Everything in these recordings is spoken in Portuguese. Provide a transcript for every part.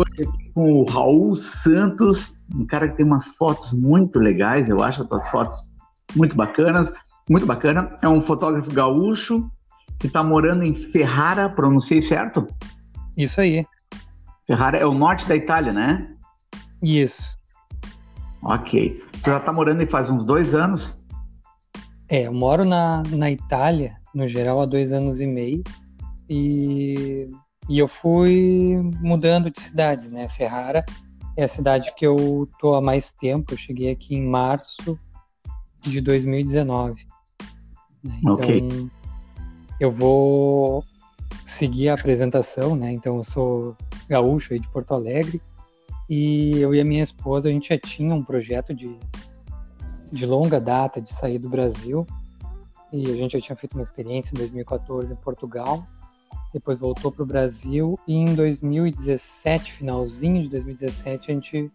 hoje aqui com o Raul Santos, um cara que tem umas fotos muito legais, eu acho as tuas fotos muito bacanas, muito bacana. É um fotógrafo gaúcho que está morando em Ferrara, pronunciei certo? Isso aí. Ferrara é o norte da Itália, né? Isso. Ok. Tu já está morando aí faz uns dois anos? É, eu moro na, na Itália, no geral, há dois anos e meio. E, e eu fui mudando de cidades, né? Ferrara é a cidade que eu tô há mais tempo. Eu cheguei aqui em março de 2019. Né? Então, eu vou seguir a apresentação, né? Então, eu sou gaúcho aí de Porto Alegre e eu e a minha esposa, a gente já tinha um projeto de, de longa data de sair do Brasil e a gente já tinha feito uma experiência em 2014 em Portugal depois voltou para o Brasil e em 2017, finalzinho de 2017, a gente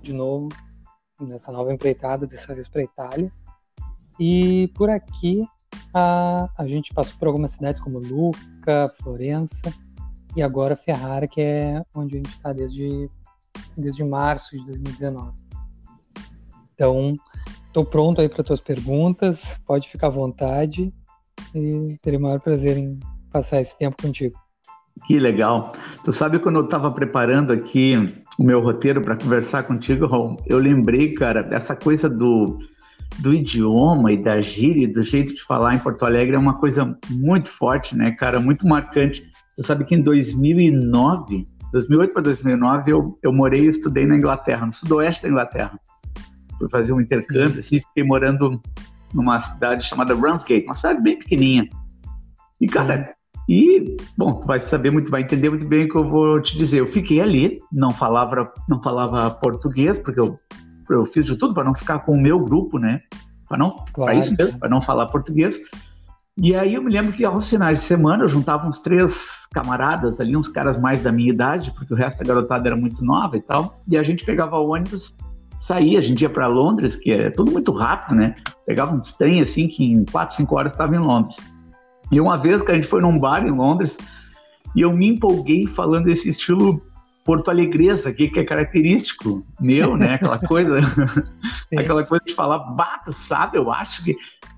de novo nessa nova empreitada, dessa vez para Itália. E por aqui a, a gente passou por algumas cidades como Lucca, Florença e agora Ferrara, que é onde a gente está desde, desde março de 2019. Então, estou pronto aí para tuas perguntas, pode ficar à vontade e terei o maior prazer em passar esse tempo contigo. Que legal. Tu sabe quando eu estava preparando aqui o meu roteiro para conversar contigo, Raul, eu lembrei, cara, essa coisa do, do idioma e da gíria, do jeito de falar em Porto Alegre é uma coisa muito forte, né, cara, muito marcante. Tu sabe que em 2009, 2008 para 2009, eu, eu morei e estudei na Inglaterra, no sudoeste da Inglaterra. Fui fazer um intercâmbio, assim, fiquei morando numa cidade chamada Ramsgate, uma cidade bem pequenininha. E, cara, e, bom, tu vai saber muito, vai entender muito bem o que eu vou te dizer. Eu fiquei ali, não falava, não falava português, porque eu, eu fiz de tudo para não ficar com o meu grupo, né? Para não, claro. isso mesmo, para não falar português. E aí eu me lembro que aos finais de semana eu juntava uns três camaradas ali, uns caras mais da minha idade, porque o resto da garotada era muito nova e tal. E a gente pegava ônibus, saía, a gente ia para Londres, que é tudo muito rápido, né? Pegava uns trem assim que em quatro, cinco horas estava em Londres. E uma vez que a gente foi num bar em Londres e eu me empolguei falando esse estilo porto alegresa aqui, que é característico meu, né? Aquela coisa, aquela coisa de falar, bato, sabe? Eu acho que.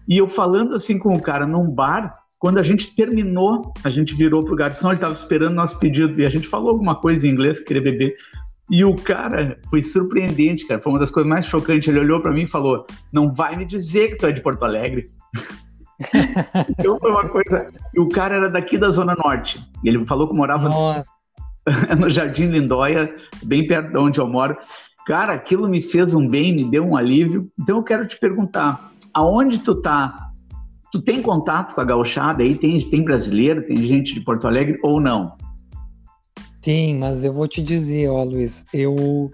E eu falando assim com o cara num bar, quando a gente terminou, a gente virou pro garçom, ele estava esperando nosso pedido e a gente falou alguma coisa em inglês que queria beber. E o cara foi surpreendente, cara. Foi uma das coisas mais chocantes. Ele olhou para mim e falou: Não vai me dizer que tu é de Porto Alegre. Então foi uma coisa. E o cara era daqui da Zona Norte. Ele falou que morava no Jardim Lindóia, bem perto de onde eu moro. Cara, aquilo me fez um bem, me deu um alívio. Então eu quero te perguntar: aonde tu tá? Tu tem contato com a gauchada aí? Tem, tem brasileiro, tem gente de Porto Alegre ou não? Tem, mas eu vou te dizer, ó, Luiz, eu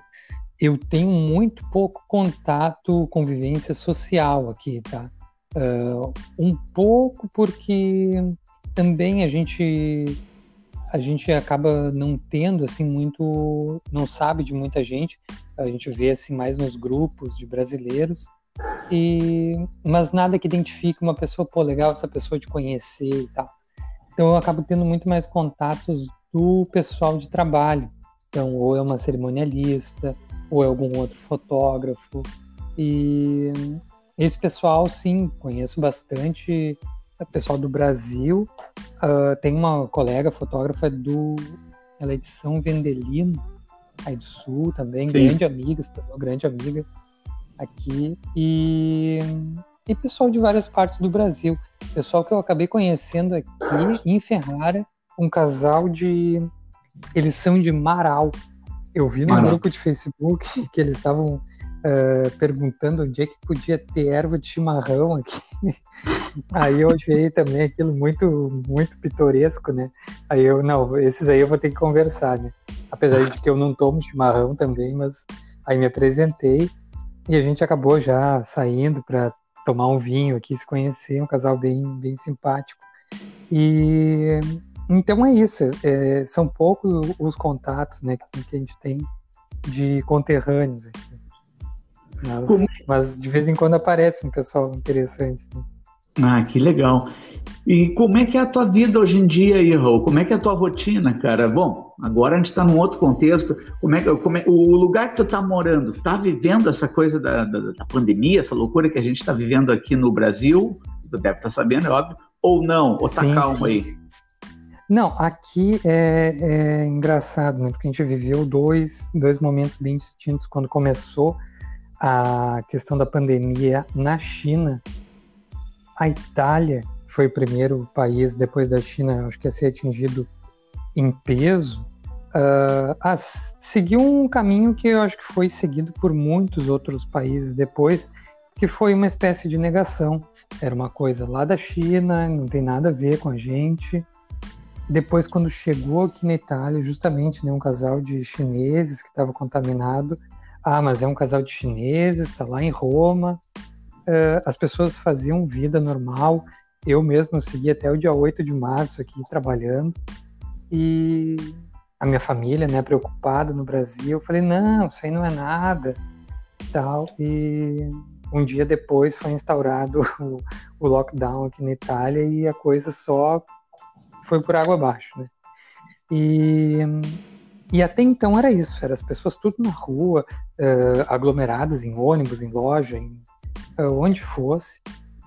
eu tenho muito pouco contato, convivência social aqui, tá? Uh, um pouco porque também a gente a gente acaba não tendo assim muito não sabe de muita gente. A gente vê assim mais nos grupos de brasileiros. E mas nada que identifique uma pessoa pô legal essa pessoa de conhecer e tal. Então eu acabo tendo muito mais contatos do pessoal de trabalho. Então ou é uma cerimonialista ou é algum outro fotógrafo. E esse pessoal, sim, conheço bastante. O pessoal do Brasil. Uh, tem uma colega fotógrafa do. Ela é de São Vendelino, aí do Sul também, sim. grande amiga, se tornou grande amiga aqui. E, e pessoal de várias partes do Brasil. Pessoal que eu acabei conhecendo aqui em Ferrara, um casal de. Eles são de Marau. Eu vi no grupo de Facebook que eles estavam uh, perguntando onde é que podia ter erva de chimarrão aqui. aí eu achei também aquilo muito, muito pitoresco, né? Aí eu, não, esses aí eu vou ter que conversar, né? Apesar de que eu não tomo chimarrão também, mas aí me apresentei e a gente acabou já saindo para tomar um vinho aqui, se conhecer, um casal bem, bem simpático. E então é isso, é, são poucos os contatos né, que, que a gente tem de conterrâneos aqui. Mas, mas, de vez em quando aparece um pessoal interessante. Né? Ah, que legal. E como é que é a tua vida hoje em dia aí, Raul? Como é que é a tua rotina, cara? Bom, agora a gente está num outro contexto. Como é que como é, o lugar que tu está morando, está vivendo essa coisa da, da, da, pandemia, essa loucura que a gente está vivendo aqui no Brasil? Tu deve estar tá sabendo, é óbvio. Ou não? Ou tá sim, calmo sim. aí? Não, aqui é, é, engraçado, né? Porque a gente viveu dois, dois momentos bem distintos quando começou a questão da pandemia na China. A Itália foi o primeiro país depois da China, acho que a ser atingido em peso, uh, ah, seguiu um caminho que eu acho que foi seguido por muitos outros países depois, que foi uma espécie de negação. Era uma coisa lá da China, não tem nada a ver com a gente. Depois, quando chegou aqui na Itália, justamente né, um casal de chineses que estava contaminado. Ah, mas é um casal de chineses, está lá em Roma. Uh, as pessoas faziam vida normal. Eu mesmo segui até o dia 8 de março aqui trabalhando. E a minha família, né, preocupada no Brasil, eu falei, não, isso aí não é nada, tal, e um dia depois foi instaurado o, o lockdown aqui na Itália e a coisa só foi por água abaixo, né, e, e até então era isso, eram as pessoas tudo na rua, uh, aglomeradas em ônibus, em loja, em, uh, onde fosse,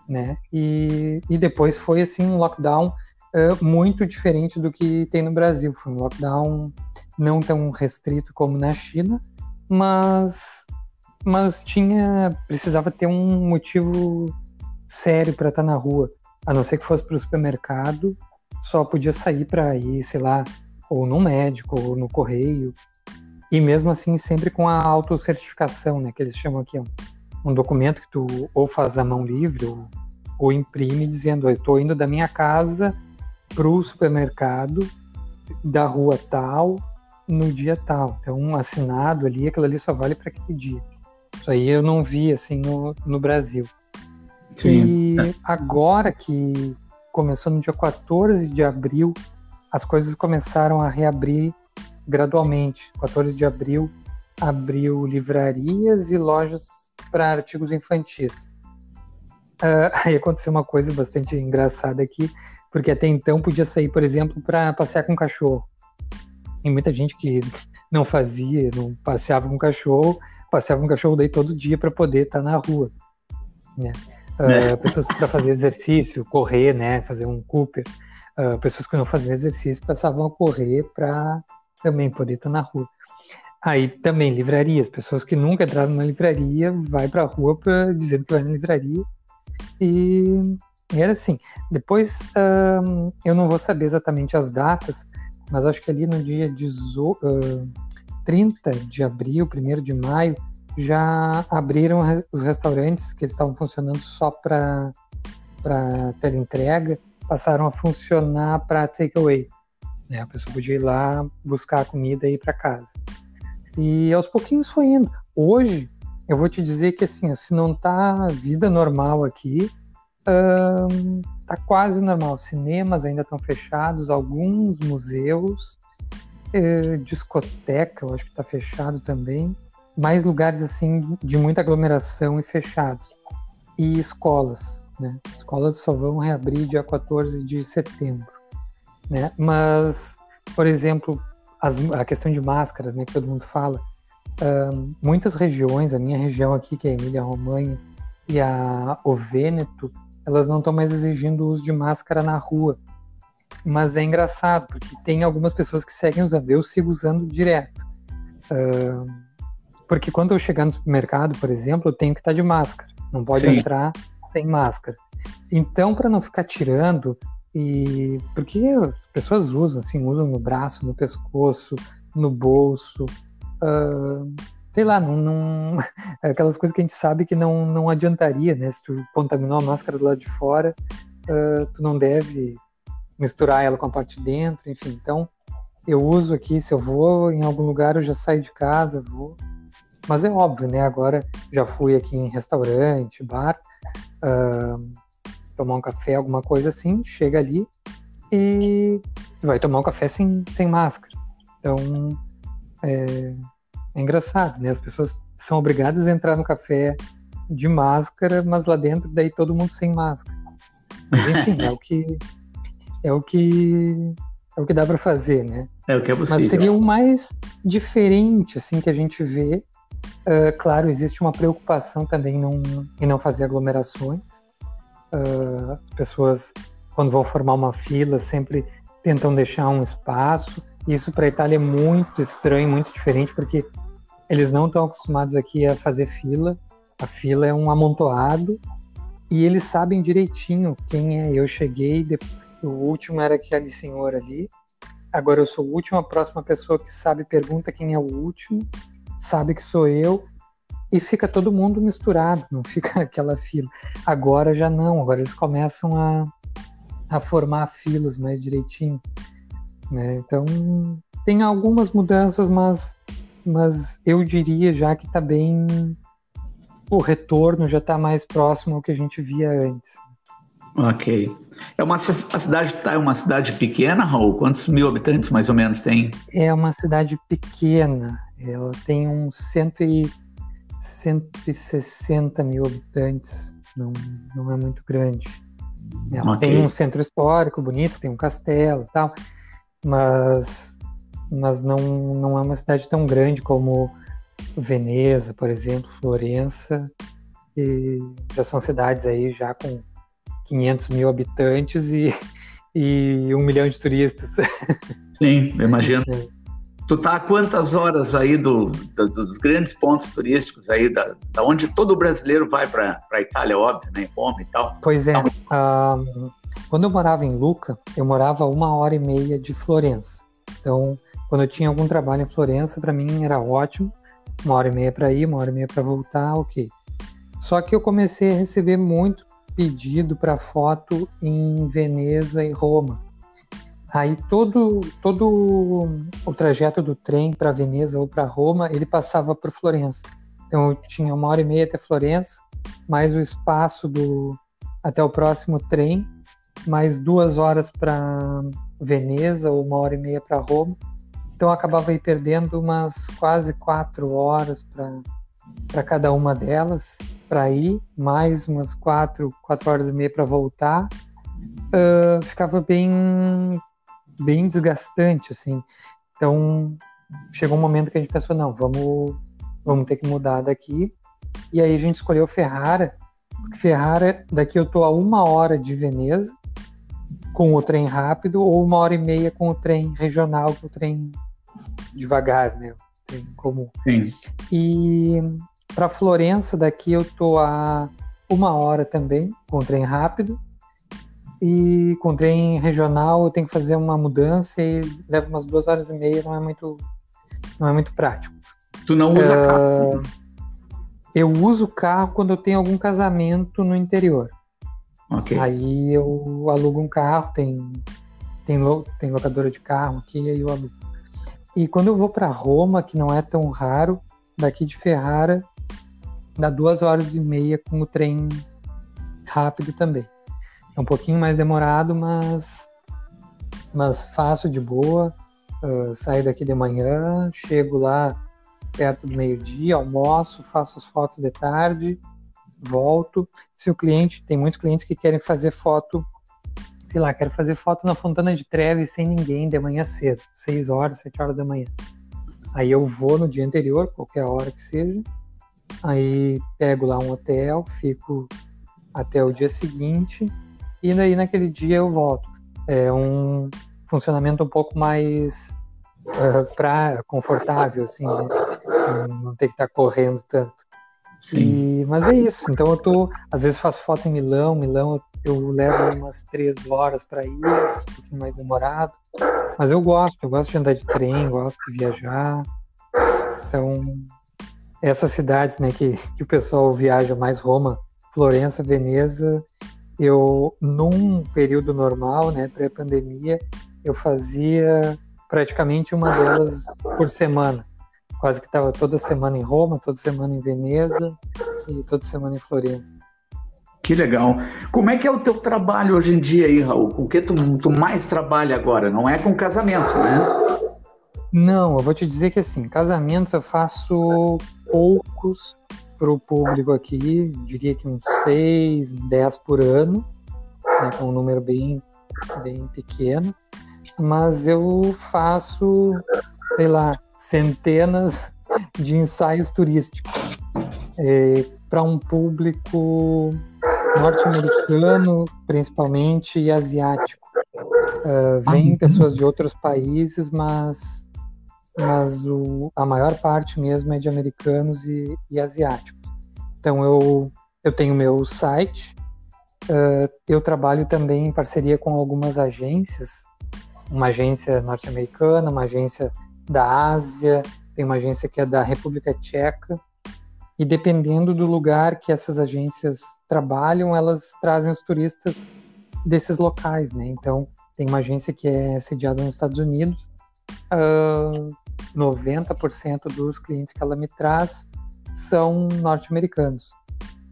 né? E, e depois foi assim um lockdown uh, muito diferente do que tem no Brasil. Foi um lockdown não tão restrito como na China, mas mas tinha precisava ter um motivo sério para estar tá na rua, a não ser que fosse para o supermercado, só podia sair para ir, sei lá, ou no médico ou no correio. E mesmo assim sempre com a autocertificação, né, que eles chamam aqui, um documento que tu ou faz a mão livre ou, ou imprime dizendo eu estou indo da minha casa para o supermercado da rua tal no dia tal. Então, um assinado ali, aquilo ali só vale para aquele dia. Isso aí eu não vi assim no, no Brasil. Sim. E agora que começou no dia 14 de abril, as coisas começaram a reabrir gradualmente. 14 de abril abriu livrarias e lojas para artigos infantis. Uh, aí aconteceu uma coisa bastante engraçada aqui, porque até então podia sair, por exemplo, para passear com cachorro. E muita gente que não fazia, não passeava com cachorro, passeava com cachorro daí todo dia para poder estar tá na rua. Né? Uh, é. Pessoas para fazer exercício, correr, né, fazer um Cooper. Uh, pessoas que não faziam exercício passavam a correr para também poder estar na rua. Aí também livrarias, pessoas que nunca entraram na livraria, vai para a rua pra, dizendo que vai na livraria. E, e era assim. Depois um, eu não vou saber exatamente as datas, mas acho que ali no dia dezo, uh, 30 de abril, 1 de maio, já abriram os restaurantes que eles estavam funcionando só para teleentrega, passaram a funcionar para takeaway. Né? A pessoa podia ir lá buscar a comida e ir para casa. E aos pouquinhos foi indo. Hoje, eu vou te dizer que assim, se não tá vida normal aqui, hum, tá quase normal. Cinemas ainda estão fechados, alguns museus, eh, discoteca, eu acho que está fechado também. Mais lugares assim de muita aglomeração e fechados. E escolas, né? Escolas só vão reabrir dia 14 de setembro, né? Mas, por exemplo, as, a questão de máscaras, né, que todo mundo fala, muitas regiões, a minha região aqui, que é a Emília-Romanha, e a, o Vêneto, elas não estão mais exigindo o uso de máscara na rua. Mas é engraçado, porque tem algumas pessoas que seguem usando, eu sigo usando direto. Porque quando eu chegar no supermercado, por exemplo, eu tenho que estar de máscara. Não pode Sim. entrar sem máscara. Então, para não ficar tirando e porque as pessoas usam, assim, usam no braço, no pescoço, no bolso, uh, sei lá, não, não, aquelas coisas que a gente sabe que não, não adiantaria, né? Se tu contaminou a máscara do lado de fora, uh, tu não deve misturar ela com a parte de dentro, enfim. Então, eu uso aqui, se eu vou em algum lugar, eu já saio de casa, vou. Mas é óbvio, né? Agora já fui aqui em restaurante, bar. Uh, tomar um café, alguma coisa assim, chega ali e vai tomar um café sem, sem máscara. Então, é, é engraçado, né? As pessoas são obrigadas a entrar no café de máscara, mas lá dentro daí todo mundo sem máscara. Mas, enfim, é o que é o que é o que dá para fazer, né? É o que é possível. Mas seria o mais diferente, assim, que a gente vê. Uh, claro, existe uma preocupação também num, em não fazer aglomerações. As pessoas, quando vão formar uma fila, sempre tentam deixar um espaço. Isso para a Itália é muito estranho, muito diferente, porque eles não estão acostumados aqui a fazer fila. A fila é um amontoado e eles sabem direitinho quem é. Eu cheguei, o último era aquele senhor ali. Agora eu sou o último, a próxima pessoa que sabe pergunta quem é o último, sabe que sou eu e fica todo mundo misturado, não fica aquela fila. Agora já não, agora eles começam a, a formar filas mais direitinho. Né? Então tem algumas mudanças, mas, mas eu diria já que está bem. O retorno já está mais próximo ao que a gente via antes. Ok. É uma a cidade é uma cidade pequena, Raul? Quantos mil habitantes mais ou menos tem? É uma cidade pequena. Ela tem uns cento e, 160 mil habitantes. Não, não é muito grande. Ela okay. tem um centro histórico bonito, tem um castelo e tal, mas, mas não, não é uma cidade tão grande como Veneza, por exemplo, Florença. E já são cidades aí já com 500 mil habitantes e, e um milhão de turistas. Sim, imagino. É. Tu tá a quantas horas aí do, do, dos grandes pontos turísticos aí, da, da onde todo brasileiro vai para a Itália, óbvio, né? Roma e tal. Pois é. Um, quando eu morava em Luca, eu morava uma hora e meia de Florença. Então, quando eu tinha algum trabalho em Florença, para mim era ótimo. Uma hora e meia para ir, uma hora e meia para voltar, ok. Só que eu comecei a receber muito pedido para foto em Veneza e Roma. Aí todo, todo o trajeto do trem para Veneza ou para Roma, ele passava por Florença. Então eu tinha uma hora e meia até Florença, mais o espaço do até o próximo trem, mais duas horas para Veneza ou uma hora e meia para Roma. Então eu acabava aí perdendo umas quase quatro horas para cada uma delas para ir, mais umas quatro, quatro horas e meia para voltar, uh, ficava bem, bem desgastante, assim. Então, chegou um momento que a gente pensou, não, vamos, vamos ter que mudar daqui. E aí a gente escolheu Ferrara, porque Ferrara, daqui eu tô a uma hora de Veneza, com o trem rápido, ou uma hora e meia com o trem regional, com o trem devagar, né? O trem comum. Sim. E para Florença, daqui eu tô a uma hora também, com trem rápido. E com trem regional eu tenho que fazer uma mudança e leva umas duas horas e meia, não é muito, não é muito prático. Tu não usa uh, carro? Eu uso carro quando eu tenho algum casamento no interior. Okay. Aí eu alugo um carro, tem, tem, tem locadora de carro aqui, aí eu alugo. E quando eu vou para Roma, que não é tão raro, daqui de Ferrara, dá duas horas e meia com o trem rápido também. É um pouquinho mais demorado, mas, mas fácil de boa. Uh, saio daqui de manhã, chego lá perto do meio-dia, almoço, faço as fotos de tarde, volto. Se o cliente, tem muitos clientes que querem fazer foto, sei lá, quero fazer foto na Fontana de Trevi sem ninguém de manhã cedo, 6 horas, 7 horas da manhã. Aí eu vou no dia anterior, qualquer hora que seja, Aí pego lá um hotel, fico até o dia seguinte e daí naquele dia eu volto. É um funcionamento um pouco mais uh, pra, confortável, assim, né? não ter que estar tá correndo tanto. E, mas é isso. Então eu tô, às vezes faço foto em Milão. Milão eu levo umas três horas para ir, um pouquinho mais demorado. Mas eu gosto, eu gosto de andar de trem, gosto de viajar. Então essas cidades né, que, que o pessoal viaja mais, Roma, Florença, Veneza, eu, num período normal, né, pré-pandemia, eu fazia praticamente uma delas por semana. Quase que estava toda semana em Roma, toda semana em Veneza e toda semana em Florença. Que legal. Como é que é o teu trabalho hoje em dia aí, Raul? Com o que tu, tu mais trabalha agora? Não é com casamento, né? Não, eu vou te dizer que assim, casamentos eu faço poucos para o público aqui, diria que uns 6, 10 por ano. né, com um número bem, bem pequeno, mas eu faço, sei lá, centenas de ensaios turísticos é, para um público norte-americano, principalmente, e asiático. Uh, vem pessoas de outros países, mas, mas o, a maior parte mesmo é de americanos e, e asiáticos. Então eu, eu tenho meu site, uh, eu trabalho também em parceria com algumas agências, uma agência norte-americana, uma agência da Ásia, tem uma agência que é da República Tcheca, e dependendo do lugar que essas agências trabalham, elas trazem os turistas desses locais, né? Então, tem uma agência que é sediada nos Estados Unidos, uh, ah, 90% dos clientes que ela me traz são norte-americanos.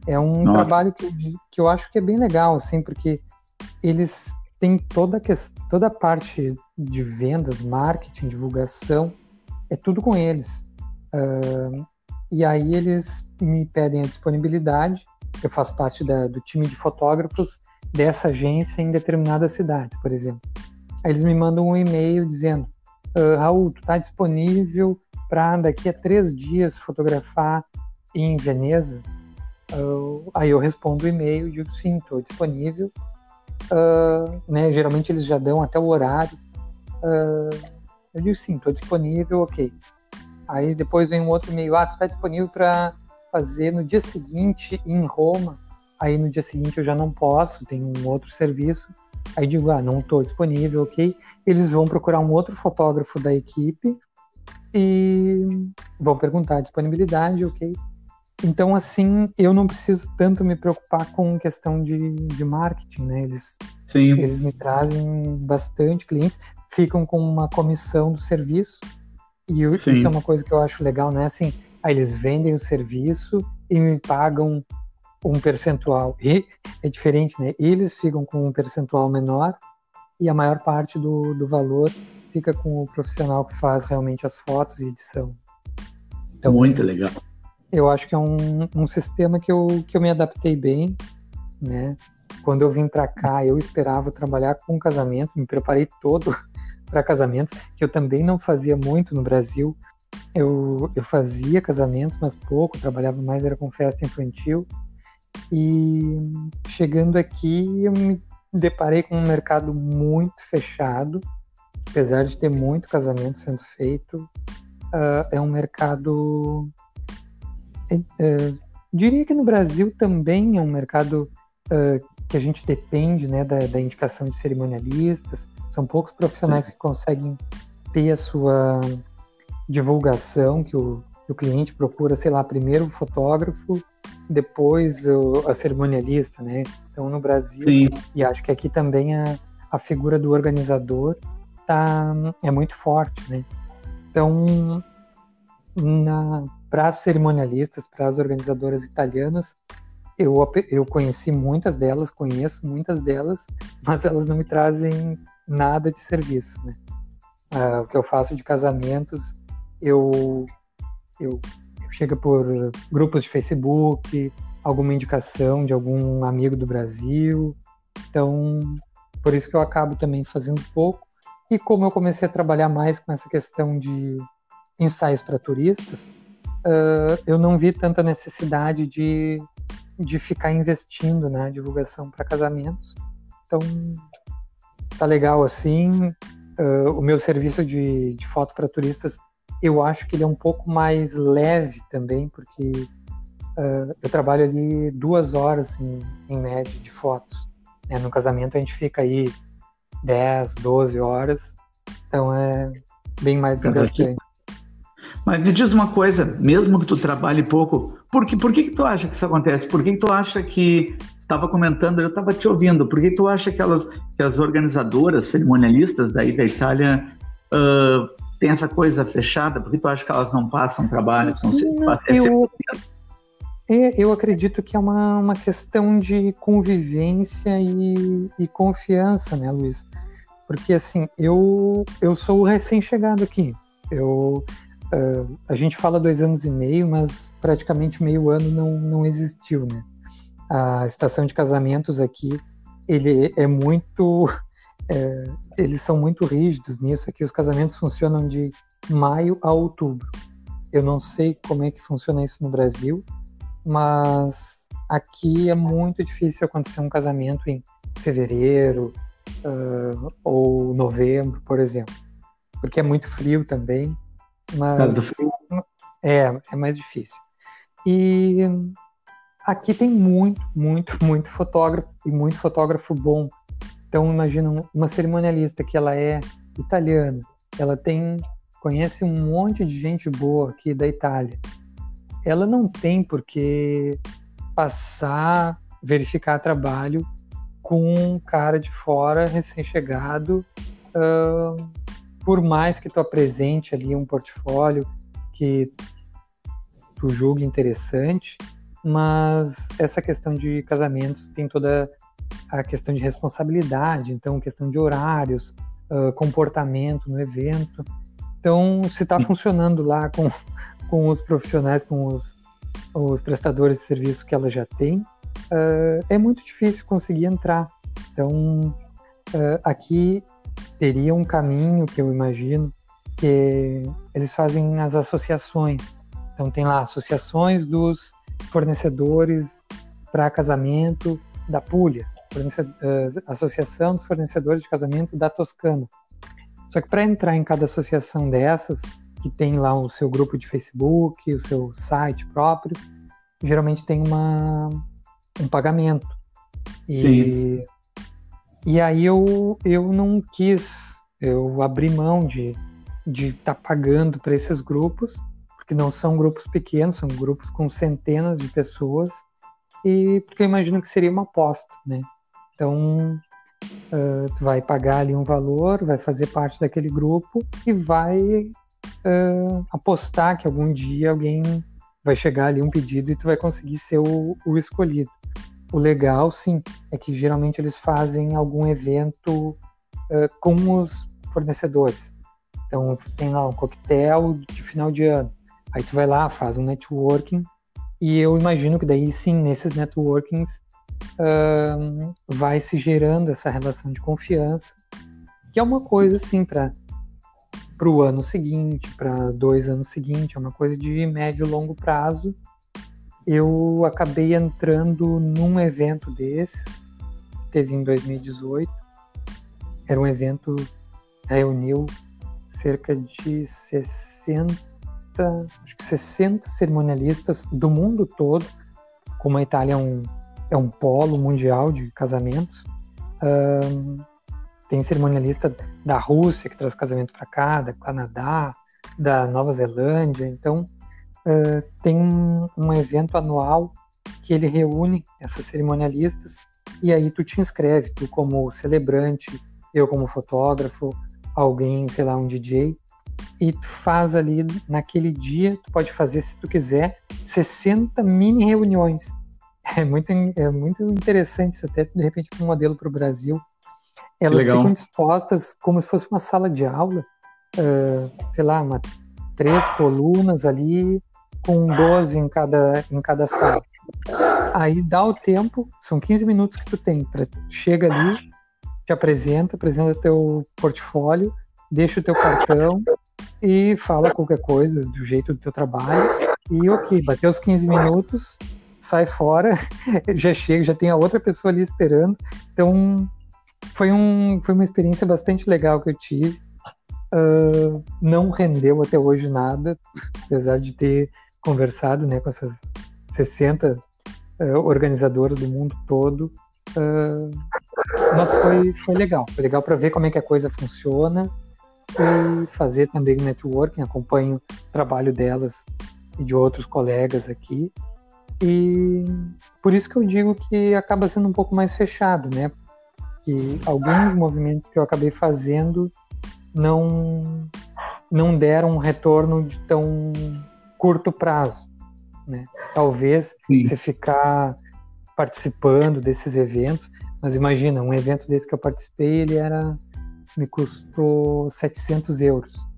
É um Nossa. trabalho que, que eu acho que é bem legal, assim, porque eles têm toda a, toda a parte de vendas, marketing, divulgação, é tudo com eles. Uh, e aí eles me pedem a disponibilidade. Eu faço parte da, do time de fotógrafos dessa agência em determinadas cidades, por exemplo. Aí eles me mandam um e-mail dizendo: uh, Raul, tu está disponível para daqui a três dias fotografar em Veneza? Uh, aí eu respondo o e-mail e digo: sim, estou disponível. Uh, né, geralmente eles já dão até o horário. eu digo: sim, estou disponível, ok. Aí depois vem um outro e-mail, ah, tu está disponível para fazer no dia seguinte em Roma. Aí no dia seguinte eu já não posso, tem um outro serviço. Aí digo, ah, não estou disponível, ok. Eles vão procurar um outro fotógrafo da equipe e vão perguntar a disponibilidade, ok. Então, assim, eu não preciso tanto me preocupar com questão de, de marketing, né? Eles, Sim. eles me trazem bastante clientes, ficam com uma comissão do serviço e eu, isso é uma coisa que eu acho legal, não é assim, aí eles vendem o serviço e me pagam um percentual. E é diferente, né? Eles ficam com um percentual menor e a maior parte do, do valor fica com o profissional que faz realmente as fotos e edição. Então, Muito legal. Eu acho que é um, um sistema que eu, que eu me adaptei bem, né? Quando eu vim para cá, eu esperava trabalhar com casamento, me preparei todo para casamentos, que eu também não fazia muito no Brasil. Eu, eu fazia casamentos, mas pouco, trabalhava mais era com festa infantil. E chegando aqui, eu me deparei com um mercado muito fechado, apesar de ter muito casamento sendo feito, uh, é um mercado. Uh, diria que no Brasil também é um mercado uh, que a gente depende né, da, da indicação de cerimonialistas, são poucos profissionais Sim. que conseguem ter a sua divulgação, que o, que o cliente procura, sei lá, primeiro o fotógrafo, depois o, a cerimonialista, né? Então, no Brasil, Sim. e acho que aqui também a, a figura do organizador tá, é muito forte, né? Então, para as cerimonialistas, para as organizadoras italianas, eu, eu conheci muitas delas, conheço muitas delas, mas elas não me trazem nada de serviço, né? Ah, o que eu faço de casamentos, eu, eu chega por grupos de Facebook, alguma indicação de algum amigo do Brasil. Então, por isso que eu acabo também fazendo pouco. E como eu comecei a trabalhar mais com essa questão de ensaios para turistas, uh, eu não vi tanta necessidade de, de ficar investindo na né, divulgação para casamentos. Então, tá legal assim. Uh, o meu serviço de, de foto para turistas, eu acho que ele é um pouco mais leve também, porque uh, eu trabalho ali duas horas em, em média de fotos. Né? No casamento a gente fica aí 10, 12 horas, então é bem mais desgastante. Mas me diz uma coisa, mesmo que tu trabalhe pouco, por que, por que, que tu acha que isso acontece? Por que, que tu acha que estava comentando, eu estava te ouvindo, por que tu acha que, elas, que as organizadoras cerimonialistas daí da Itália uh, têm essa coisa fechada? Por que tu acha que elas não passam trabalho? Não, não eu, é, eu acredito que é uma, uma questão de convivência e, e confiança, né, Luiz? Porque, assim, eu, eu sou o recém-chegado aqui. Eu, uh, a gente fala dois anos e meio, mas praticamente meio ano não, não existiu, né? a estação de casamentos aqui ele é muito é, eles são muito rígidos nisso. Aqui os casamentos funcionam de maio a outubro. Eu não sei como é que funciona isso no Brasil, mas aqui é muito difícil acontecer um casamento em fevereiro uh, ou novembro, por exemplo, porque é muito frio também. Mas é, é mais difícil. E aqui tem muito, muito, muito fotógrafo e muito fotógrafo bom. Então imagina uma cerimonialista que ela é italiana, ela tem conhece um monte de gente boa aqui da Itália. Ela não tem por que passar, verificar trabalho com um cara de fora recém-chegado, uh, por mais que tu apresente ali um portfólio que tu julgue interessante, mas essa questão de casamentos tem toda a questão de responsabilidade, então questão de horários, uh, comportamento no evento. Então, se está funcionando lá com, com os profissionais, com os, os prestadores de serviço que ela já tem, uh, é muito difícil conseguir entrar. Então, uh, aqui teria um caminho que eu imagino que eles fazem as associações. Então, tem lá associações dos fornecedores para casamento da Puglia, uh, Associação dos Fornecedores de Casamento da Toscana. Só que para entrar em cada associação dessas, que tem lá o seu grupo de Facebook, o seu site próprio, geralmente tem uma, um pagamento. E, Sim. e aí eu, eu não quis, eu abri mão de de estar tá pagando para esses grupos, porque não são grupos pequenos, são grupos com centenas de pessoas, e porque eu imagino que seria uma aposta, né? Então, uh, tu vai pagar ali um valor, vai fazer parte daquele grupo e vai uh, apostar que algum dia alguém vai chegar ali um pedido e tu vai conseguir ser o, o escolhido. O legal, sim, é que geralmente eles fazem algum evento uh, com os fornecedores. Então, tem lá um coquetel de final de ano. Aí tu vai lá, faz um networking. E eu imagino que daí, sim, nesses networkings, uh, vai se gerando essa relação de confiança, que é uma coisa assim para para o ano seguinte, para dois anos seguintes, é uma coisa de médio e longo prazo. Eu acabei entrando num evento desses, que teve em 2018. Era um evento reuniu cerca de 60, acho que 60 cerimonialistas do mundo todo, como a Itália é um é um polo mundial de casamentos. Tem cerimonialista da Rússia que traz casamento para cá, da Canadá, da Nova Zelândia. Então, uh, tem um, evento anual que ele reúne essas cerimonialistas e aí tu te inscreve, tu como celebrante, eu como fotógrafo, alguém, sei lá, um DJ, e tu faz ali naquele dia, tu pode fazer se tu quiser 60 mini reuniões É muito, é muito interessante isso, até de repente um modelo para o Brasil. Elas ficam dispostas como se fosse uma sala de aula, uh, sei lá, uma, três colunas ali, com 12 em cada, em cada sala. Aí dá o tempo, são 15 minutos que tu tem, para chega ali, te apresenta, apresenta teu portfólio, deixa o teu cartão e fala qualquer coisa do jeito do teu trabalho. E ok, bateu os 15 minutos, sai fora, já chega, já tem a outra pessoa ali esperando. Então, foi, um, foi uma experiência bastante legal que eu tive. Uh, não rendeu até hoje nada, apesar de ter conversado né, com essas 60 uh, organizadoras do mundo todo. Uh, mas foi, foi legal, foi legal para ver como é que a coisa funciona e fazer também networking. Acompanho o trabalho delas e de outros colegas aqui. E por isso que eu digo que acaba sendo um pouco mais fechado, né? Que alguns movimentos que eu acabei fazendo não não deram um retorno de tão curto prazo, né? Talvez Sim. você ficar participando desses eventos, mas imagina, um evento desse que eu participei, ele era me custou 700 euros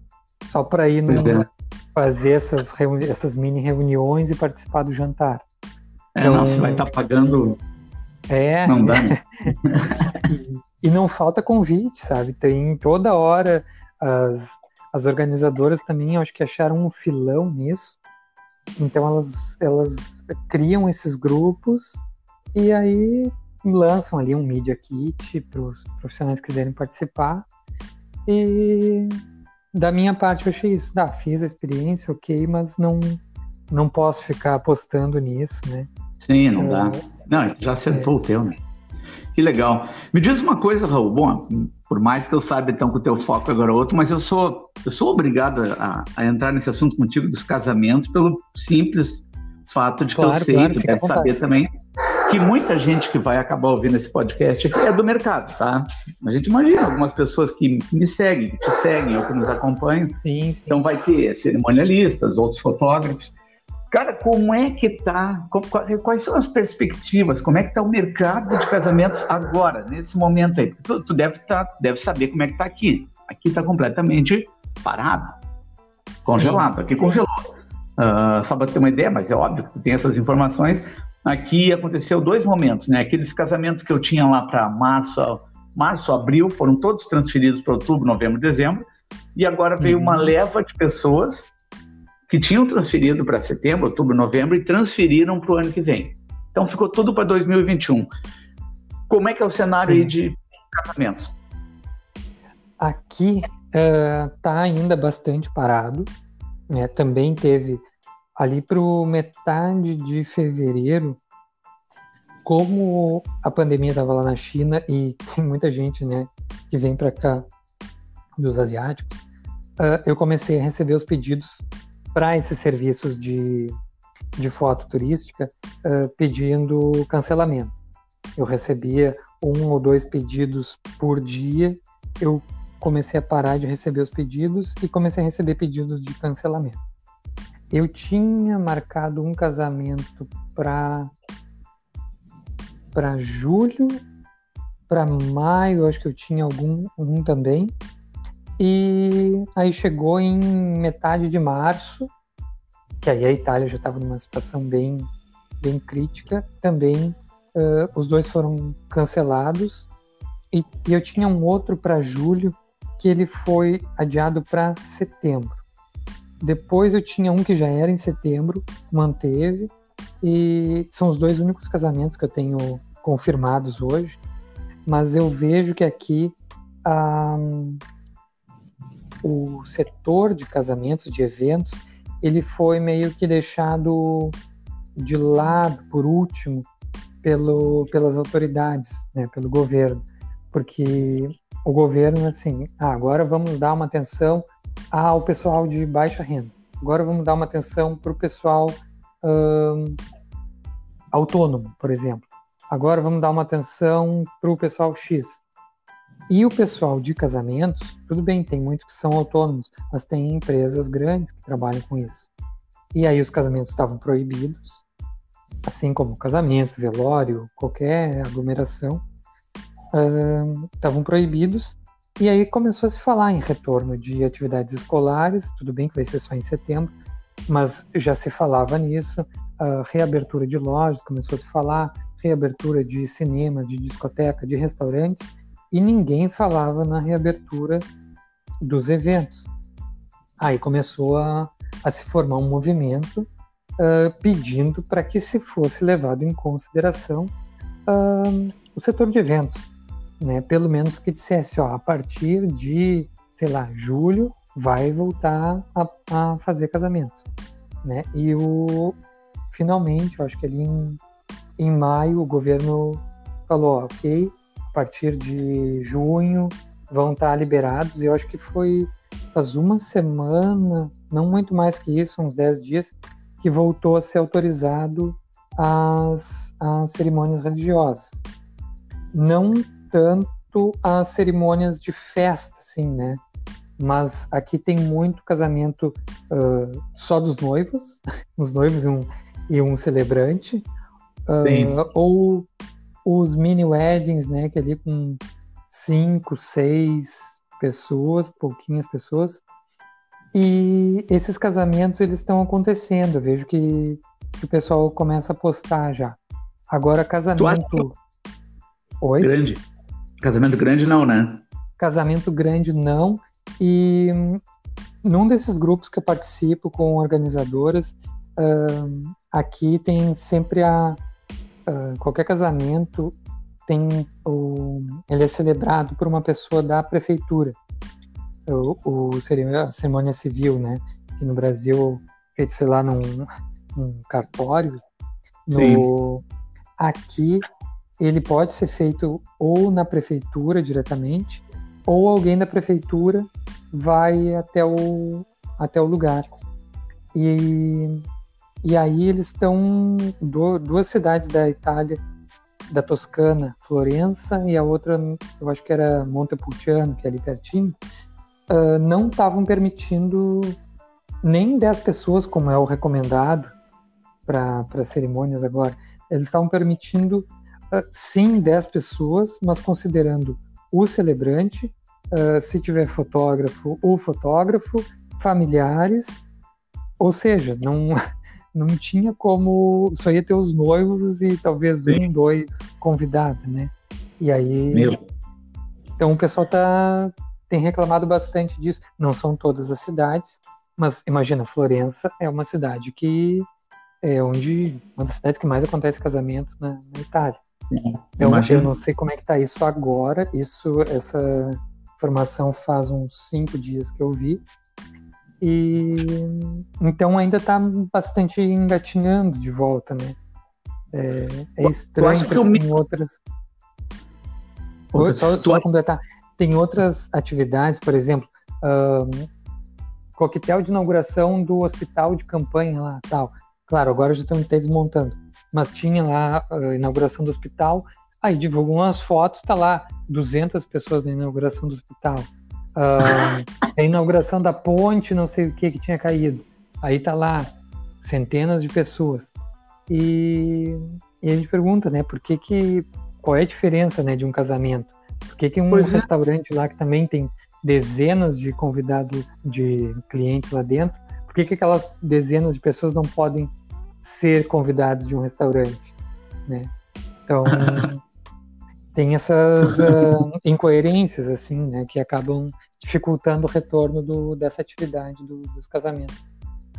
só para ir no, é. fazer essas, essas mini reuniões e participar do jantar. É, então, não, você vai estar tá pagando É. Não dá. Né? e, e, não falta convite, sabe? Tem toda hora as, as organizadoras também, acho que acharam um filão nisso. Então elas, elas criam esses grupos e aí lançam ali um media kit para os profissionais que quiserem participar. E da minha parte eu achei isso. Ah, fiz a experiência, ok, mas não, não posso ficar apostando nisso, né? Sim, não dá. Não, já acertou é. o teu, né? Que legal. Me diz uma coisa, Raul. Bom, por mais que eu saiba então que o teu foco agora é outro, mas eu sou eu sou obrigado a, a entrar nesse assunto contigo dos casamentos pelo simples fato de claro, que eu sei, claro, tu deve saber também, que muita gente que vai acabar ouvindo esse podcast é do mercado, tá? A gente imagina algumas pessoas que me seguem, que te seguem ou que nos acompanham. Sim, sim. Então vai ter cerimonialistas, outros fotógrafos. Cara, como é que tá? Quais são as perspectivas? Como é que tá o mercado de casamentos agora, nesse momento aí? Tu, tu deve, tá, deve saber como é que tá aqui. Aqui tá completamente parado, congelado. Sim. Aqui congelou. Uh, só para ter uma ideia, mas é óbvio que tu tem essas informações. Aqui aconteceu dois momentos, né? Aqueles casamentos que eu tinha lá para março, março, abril, foram todos transferidos para outubro, novembro, dezembro. E agora veio uhum. uma leva de pessoas que tinham transferido para setembro, outubro, novembro e transferiram para o ano que vem. Então ficou tudo para 2021. Como é que é o cenário aí de casamentos? Aqui está uh, ainda bastante parado. Né? Também teve ali para metade de fevereiro, como a pandemia estava lá na China e tem muita gente né, que vem para cá dos asiáticos, uh, eu comecei a receber os pedidos para esses serviços de, de foto turística uh, pedindo cancelamento. Eu recebia um ou dois pedidos por dia, eu comecei a parar de receber os pedidos e comecei a receber pedidos de cancelamento. Eu tinha marcado um casamento para para julho, para maio, acho que eu tinha algum um também, e aí chegou em metade de março, que aí a Itália já estava numa situação bem, bem crítica, também uh, os dois foram cancelados. E, e eu tinha um outro para julho, que ele foi adiado para setembro. Depois eu tinha um que já era em setembro, manteve, e são os dois únicos casamentos que eu tenho confirmados hoje. Mas eu vejo que aqui o setor de casamentos, de eventos, ele foi meio que deixado de lado, por último, pelo, pelas autoridades, né, pelo governo, porque o governo, assim, ah, agora vamos dar uma atenção ao pessoal de baixa renda, agora vamos dar uma atenção para o pessoal hum, autônomo, por exemplo, agora vamos dar uma atenção para o pessoal X. E o pessoal de casamentos, tudo bem, tem muitos que são autônomos, mas tem empresas grandes que trabalham com isso. E aí os casamentos estavam proibidos, assim como casamento, velório, qualquer aglomeração, estavam proibidos. E aí começou a se falar em retorno de atividades escolares, tudo bem que vai ser só em setembro, mas já se falava nisso, reabertura de lojas, começou a se falar, reabertura de cinema, de discoteca, de restaurantes, e ninguém falava na reabertura dos eventos. Aí começou a, a se formar um movimento uh, pedindo para que se fosse levado em consideração uh, o setor de eventos, né? Pelo menos que dissesse, ó, a partir de, sei lá, julho vai voltar a, a fazer casamentos, né? E o finalmente, eu acho que ali em, em maio o governo falou, ó, ok, partir de junho vão estar liberados. E eu acho que foi faz uma semana, não muito mais que isso, uns 10 dias, que voltou a ser autorizado as, as cerimônias religiosas. Não tanto as cerimônias de festa, assim, né? Mas aqui tem muito casamento uh, só dos noivos, os noivos e um, e um celebrante, uh, ou os mini weddings, né, que é ali com cinco, seis pessoas, pouquinhas pessoas. E esses casamentos eles estão acontecendo. Eu vejo que, que o pessoal começa a postar já. Agora casamento. Acha, Oi? Grande. Casamento grande não, né? Casamento grande não. E num desses grupos que eu participo com organizadoras, uh, aqui tem sempre a. Uh, qualquer casamento tem o, ele é celebrado por uma pessoa da prefeitura. O, o a cerimônia civil, né? Que no Brasil feito sei lá num, num cartório. No, aqui ele pode ser feito ou na prefeitura diretamente, ou alguém da prefeitura vai até o, até o lugar. E, e aí eles estão duas cidades da Itália, da Toscana, Florença, e a outra, eu acho que era Montepulciano, que é ali pertinho, uh, não estavam permitindo nem 10 pessoas, como é o recomendado para cerimônias agora. Eles estavam permitindo sim 10 pessoas, mas considerando o celebrante, uh, se tiver fotógrafo, o fotógrafo, familiares, ou seja, não, não tinha como. Só ia ter os noivos e talvez sim. um, dois convidados, né? E aí. Meu. Então o pessoal tá, tem reclamado bastante disso. Não são todas as cidades, mas imagina, Florença é uma cidade que é onde uma das cidades que mais acontece casamentos na, na Itália. Imagina. eu não sei como é que tá isso agora. Isso, essa informação faz uns cinco dias que eu vi. E então ainda está bastante engatinhando de volta, né? É, é estranho porque tem outras. só, só completar. Tem outras atividades, por exemplo, um, coquetel de inauguração do hospital de campanha lá, tal. Claro, agora já estão desmontando mas tinha lá a inauguração do hospital, aí divulgam umas fotos, tá lá 200 pessoas na inauguração do hospital. Uh, a inauguração da ponte, não sei o que que tinha caído. Aí tá lá centenas de pessoas. E, e a gente pergunta, né, por que que qual é a diferença, né, de um casamento? Por que que um pois é. restaurante é. lá que também tem dezenas de convidados, de clientes lá dentro, por que que aquelas dezenas de pessoas não podem ser convidados de um restaurante, né? Então tem essas uh, incoerências assim, né, que acabam dificultando o retorno do, dessa atividade do, dos casamentos.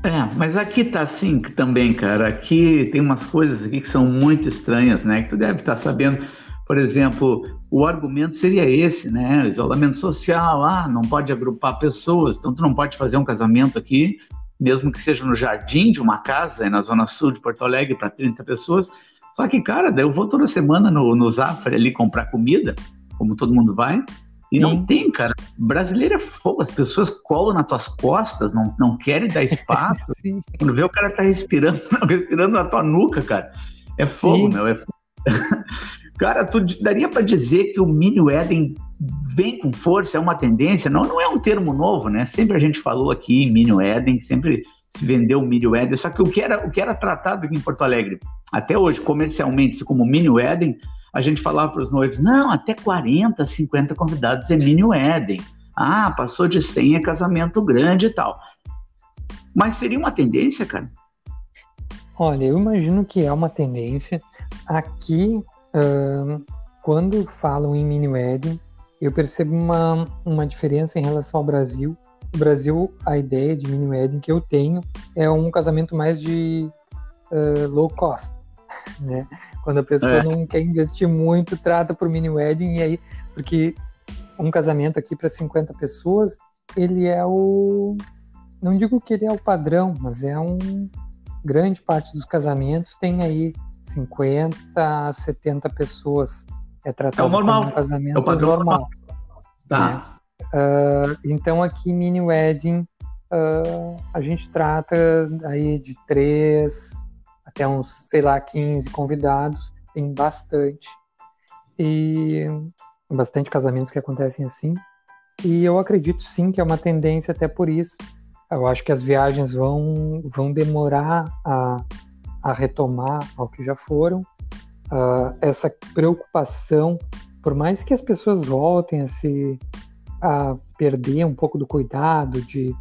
É, mas aqui tá assim também, cara. Aqui tem umas coisas aqui que são muito estranhas, né? Que tu deve estar sabendo. Por exemplo, o argumento seria esse, né? Isolamento social, ah, não pode agrupar pessoas, então tu não pode fazer um casamento aqui mesmo que seja no jardim de uma casa, na zona sul de Porto Alegre, para 30 pessoas. Só que, cara, eu vou toda semana no, no Zafra ali comprar comida, como todo mundo vai, e Sim. não tem, cara. Brasileiro é fogo, as pessoas colam nas tuas costas, não, não querem dar espaço. Quando vê o cara tá respirando, respirando na tua nuca, cara. É fogo, Sim. meu. É fogo. Cara, tu daria para dizer que o mini wedding vem com força, é uma tendência, não, não é um termo novo, né? Sempre a gente falou aqui mini wedding, sempre se vendeu mini wedding, só que o que era, o que era tratado aqui em Porto Alegre, até hoje, comercialmente, como mini wedding, a gente falava para os noivos, não, até 40, 50 convidados é mini wedding. Ah, passou de 100 é casamento grande e tal. Mas seria uma tendência, cara? Olha, eu imagino que é uma tendência. Aqui, uh, quando falam em mini wedding, eu percebo uma, uma diferença em relação ao Brasil. No Brasil, a ideia de mini wedding que eu tenho é um casamento mais de uh, low cost, né? Quando a pessoa é. não quer investir muito, trata por mini wedding e aí, porque um casamento aqui para 50 pessoas, ele é o não digo que ele é o padrão, mas é um grande parte dos casamentos tem aí 50 a 70 pessoas é tratado é o normal. como um casamento é o padrão normal. Tá. Né? Uh, então aqui mini wedding uh, a gente trata aí de três até uns, sei lá, 15 convidados, tem bastante. E bastante casamentos que acontecem assim. E eu acredito sim que é uma tendência até por isso. Eu acho que as viagens vão, vão demorar a, a retomar ao que já foram uh, essa preocupação, por mais que as pessoas voltem a se a perder um pouco do cuidado de,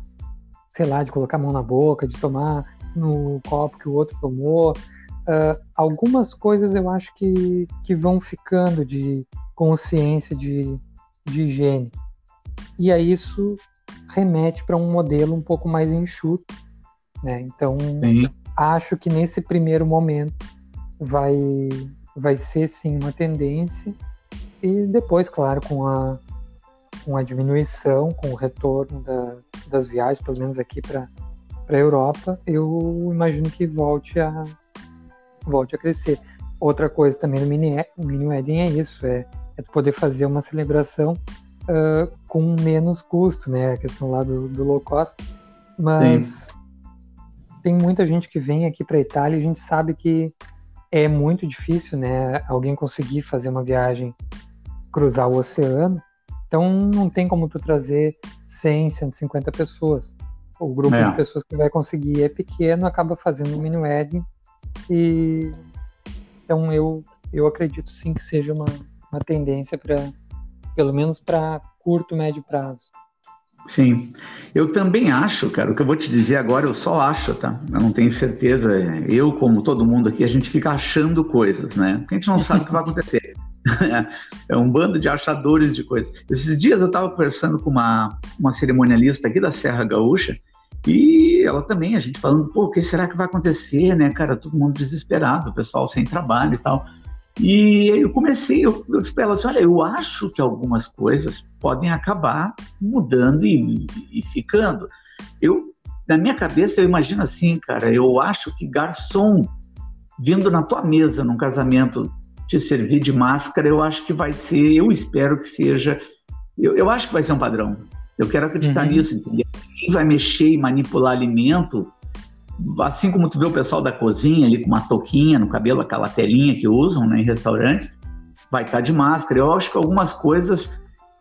sei lá, de colocar a mão na boca, de tomar no copo que o outro tomou, uh, algumas coisas eu acho que, que vão ficando de consciência de, de higiene. E aí isso remete para um modelo um pouco mais enxuto. Né? Então, Sim. Acho que nesse primeiro momento vai, vai ser sim uma tendência. E depois, claro, com a, com a diminuição, com o retorno da, das viagens, pelo menos aqui para a Europa, eu imagino que volte a, volte a crescer. Outra coisa também no mini, mini wedding é isso, é, é poder fazer uma celebração uh, com menos custo, né? A questão lá do, do low cost. Mas Sim. Tem muita gente que vem aqui para Itália e a gente sabe que é muito difícil, né? Alguém conseguir fazer uma viagem, cruzar o oceano. Então não tem como tu trazer 100, 150 pessoas. O grupo é. de pessoas que vai conseguir é pequeno, acaba fazendo um mini wedding e então eu eu acredito sim que seja uma, uma tendência para pelo menos para curto, médio prazo. Sim, eu também acho, cara, o que eu vou te dizer agora, eu só acho, tá? Eu não tenho certeza. Eu, como todo mundo aqui, a gente fica achando coisas, né? Porque a gente não sabe o que vai acontecer. é um bando de achadores de coisas. Esses dias eu estava conversando com uma, uma cerimonialista aqui da Serra Gaúcha e ela também, a gente falando, pô, o que será que vai acontecer, né, cara? Todo mundo desesperado, o pessoal sem trabalho e tal. E eu comecei, eu, eu disse para ela assim, olha, eu acho que algumas coisas podem acabar mudando e, e ficando. Eu, na minha cabeça, eu imagino assim, cara, eu acho que garçom vindo na tua mesa num casamento te servir de máscara, eu acho que vai ser, eu espero que seja, eu, eu acho que vai ser um padrão. Eu quero acreditar uhum. nisso, entendeu? Quem vai mexer e manipular alimento assim como tu vê o pessoal da cozinha ali com uma touquinha no cabelo, aquela telinha que usam né, em restaurantes, vai estar tá de máscara. Eu acho que algumas coisas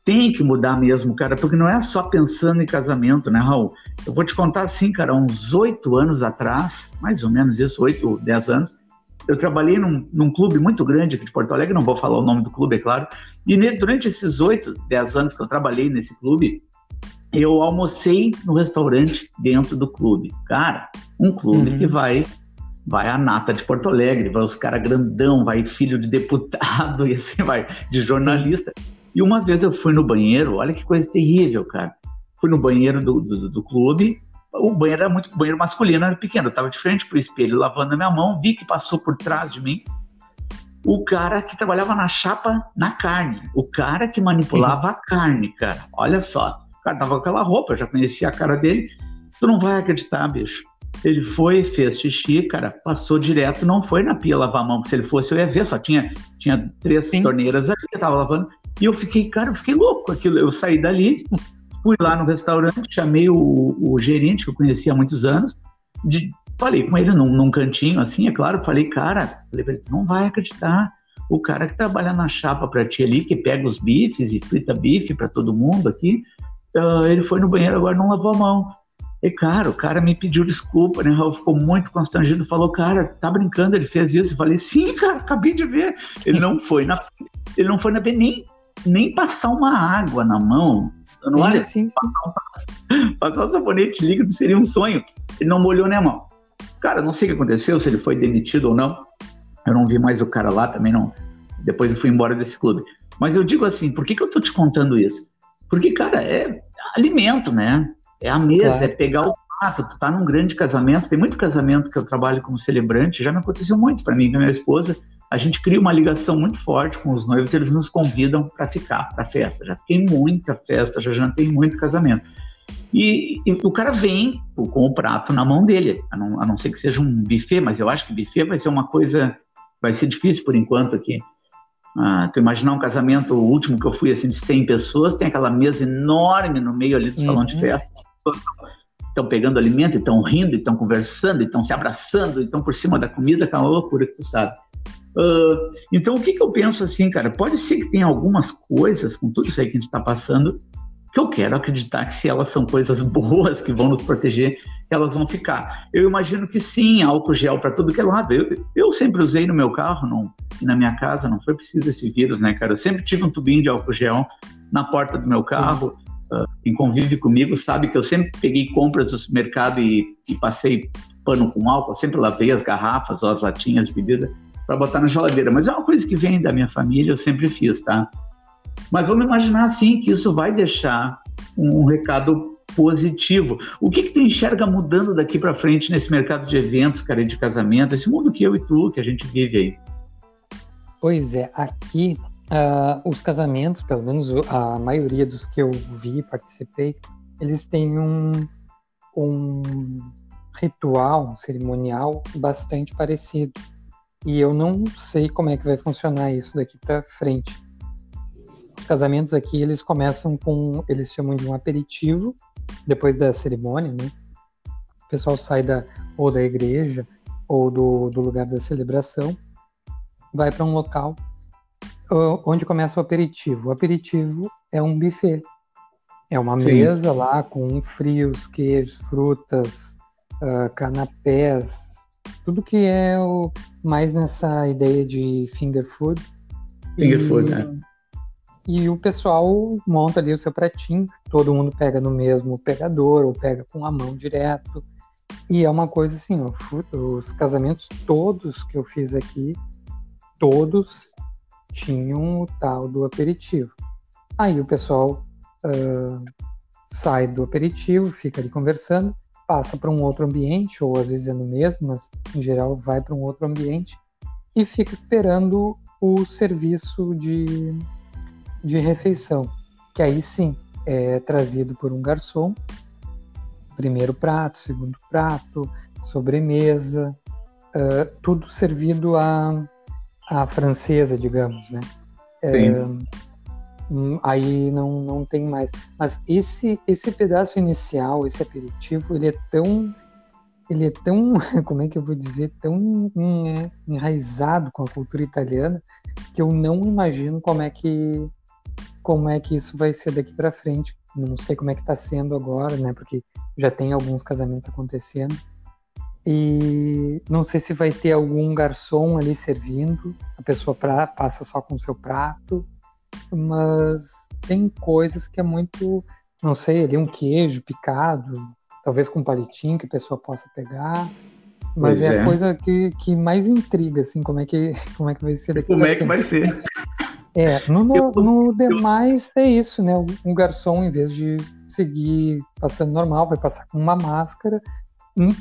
têm que mudar mesmo, cara, porque não é só pensando em casamento, né, Raul? Eu vou te contar assim, cara, uns oito anos atrás, mais ou menos isso, oito, dez anos, eu trabalhei num, num, clube muito grande aqui de Porto Alegre, não vou falar o nome do clube, é claro, e durante esses oito, dez anos que eu trabalhei nesse clube, eu almocei no restaurante dentro do clube. Cara, um clube uhum. que vai vai a nata de Porto Alegre, vai os caras grandão, vai filho de deputado e assim vai, de jornalista. E uma vez eu fui no banheiro, olha que coisa terrível, cara. Fui no banheiro do, do, do clube, o banheiro era muito banheiro masculino, era pequeno. Eu tava de frente pro espelho, lavando a minha mão, vi que passou por trás de mim o cara que trabalhava na chapa na carne, o cara que manipulava a carne, cara. Olha só. O cara tava com aquela roupa, eu já conhecia a cara dele. Tu não vai acreditar, bicho. Ele foi, fez xixi, cara, passou direto, não foi na pia lavar a mão, porque se ele fosse eu ia ver, só tinha, tinha três Sim. torneiras ali eu tava lavando. E eu fiquei, cara, eu fiquei louco com aquilo. Eu saí dali, fui lá no restaurante, chamei o, o gerente, que eu conhecia há muitos anos, de, falei com ele num, num, cantinho, assim, é claro, falei, cara, falei pra ele, não vai acreditar. O cara que trabalha na chapa pra ti ali, que pega os bifes e frita bife para todo mundo aqui, uh, ele foi no banheiro, agora não lavou a mão. E, cara, o cara me pediu desculpa, né? Raul ficou muito constrangido, falou, cara, tá brincando, ele fez isso. Eu falei, sim, cara, acabei de ver. Ele não foi na, ele não foi na nem, nem passar uma água na mão. Não olha, assim, passar, passar o sabonete líquido seria um sonho. Ele não molhou nem a mão. Cara, não sei o que aconteceu, se ele foi demitido ou não. Eu não vi mais o cara lá, também não. Depois eu fui embora desse clube. Mas eu digo assim, por que, que eu tô te contando isso? Porque, cara, é alimento, né? É a mesa, claro. é pegar o prato. Tu tá num grande casamento, tem muito casamento que eu trabalho como celebrante, já me aconteceu muito para mim e minha esposa. A gente cria uma ligação muito forte com os noivos, eles nos convidam para ficar, para festa. Já fiquei muita festa, já jantei muito casamento. E, e, o cara vem com o prato na mão dele, a não, a não ser que seja um buffet, mas eu acho que buffet vai ser uma coisa, vai ser difícil por enquanto aqui. Ah, tu imaginar um casamento, o último que eu fui, assim, de 100 pessoas, tem aquela mesa enorme no meio ali do uhum. salão de festa. Estão pegando alimento, estão rindo, estão conversando, estão se abraçando, estão por cima da comida, aquela loucura que tu sabe. Uh, então, o que, que eu penso assim, cara? Pode ser que tenha algumas coisas, com tudo isso aí que a gente está passando, que eu quero acreditar que se elas são coisas boas que vão nos proteger, elas vão ficar. Eu imagino que sim, álcool gel para tudo que é lado. Eu, eu sempre usei no meu carro não, e na minha casa, não foi preciso esse vírus, né, cara? Eu sempre tive um tubinho de álcool gel na porta do meu carro. Uh, quem convive comigo sabe que eu sempre peguei compras do supermercado e, e passei pano com álcool, sempre lavei as garrafas ou as latinhas de bebida para botar na geladeira. Mas é uma coisa que vem da minha família, eu sempre fiz, tá? Mas vamos imaginar assim que isso vai deixar um recado positivo. O que, que tu enxerga mudando daqui para frente nesse mercado de eventos, cara, de casamento, esse mundo que eu e tu, que a gente vive aí? Pois é, aqui uh, os casamentos, pelo menos a maioria dos que eu vi e participei, eles têm um, um ritual, um cerimonial bastante parecido. E eu não sei como é que vai funcionar isso daqui para frente. Os casamentos aqui, eles começam com, eles chamam de um aperitivo, depois da cerimônia, né? O pessoal sai da, ou da igreja ou do, do lugar da celebração, vai para um local onde começa o aperitivo. O aperitivo é um buffet. É uma Sim. mesa lá com frios, queijos, frutas, uh, canapés, tudo que é o, mais nessa ideia de finger food. Finger e, food, né? E o pessoal monta ali o seu pratinho, todo mundo pega no mesmo pegador ou pega com a mão direto. E é uma coisa assim, ó, os casamentos todos que eu fiz aqui, todos tinham o tal do aperitivo. Aí o pessoal uh, sai do aperitivo, fica ali conversando, passa para um outro ambiente, ou às vezes é no mesmo, mas em geral vai para um outro ambiente e fica esperando o serviço de de refeição, que aí sim é trazido por um garçom, primeiro prato, segundo prato, sobremesa, uh, tudo servido à, à francesa, digamos, né? Uh, aí não, não tem mais. Mas esse, esse pedaço inicial, esse aperitivo, ele é tão ele é tão, como é que eu vou dizer, tão enraizado com a cultura italiana que eu não imagino como é que como é que isso vai ser daqui para frente. Não sei como é que está sendo agora, né? Porque já tem alguns casamentos acontecendo. E não sei se vai ter algum garçom ali servindo, a pessoa pra, passa só com o seu prato, mas tem coisas que é muito, não sei, ali um queijo picado, talvez com um palitinho que a pessoa possa pegar. Mas é, é, a coisa que, que mais intriga, assim, como é que, como é que vai ser daqui Como é que vai ser? É, no, no, no demais é isso, né? Um garçom, em vez de seguir passando normal, vai passar com uma máscara,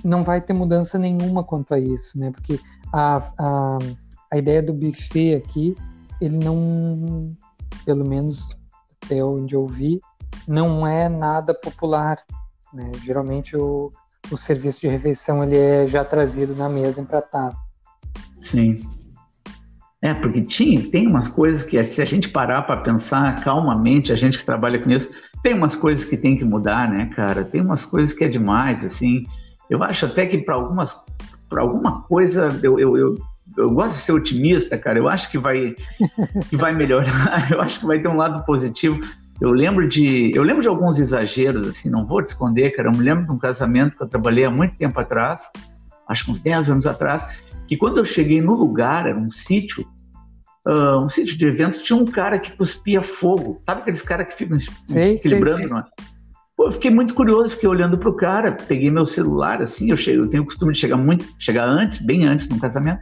não vai ter mudança nenhuma quanto a isso, né? Porque a, a, a ideia do buffet aqui, ele não, pelo menos até onde eu vi, não é nada popular, né? Geralmente o, o serviço de refeição ele é já trazido na mesa empratado. Sim. É, porque tinha, tem umas coisas que, se a gente parar para pensar calmamente, a gente que trabalha com isso, tem umas coisas que tem que mudar, né, cara? Tem umas coisas que é demais, assim. Eu acho até que para algumas, para alguma coisa, eu, eu, eu, eu, gosto de ser otimista, cara. Eu acho que vai, que vai melhorar. Eu acho que vai ter um lado positivo. Eu lembro de, eu lembro de alguns exageros, assim. Não vou te esconder, cara. Eu me lembro de um casamento que eu trabalhei há muito tempo atrás, acho que uns 10 anos atrás que quando eu cheguei no lugar, era um sítio, uh, um sítio de eventos, tinha um cara que cuspia fogo. Sabe aqueles caras que ficam sei, equilibrando? Sei, sei. É? Pô, eu fiquei muito curioso, fiquei olhando pro cara, peguei meu celular, assim, eu, chego, eu tenho o costume de chegar muito, chegar antes, bem antes no casamento.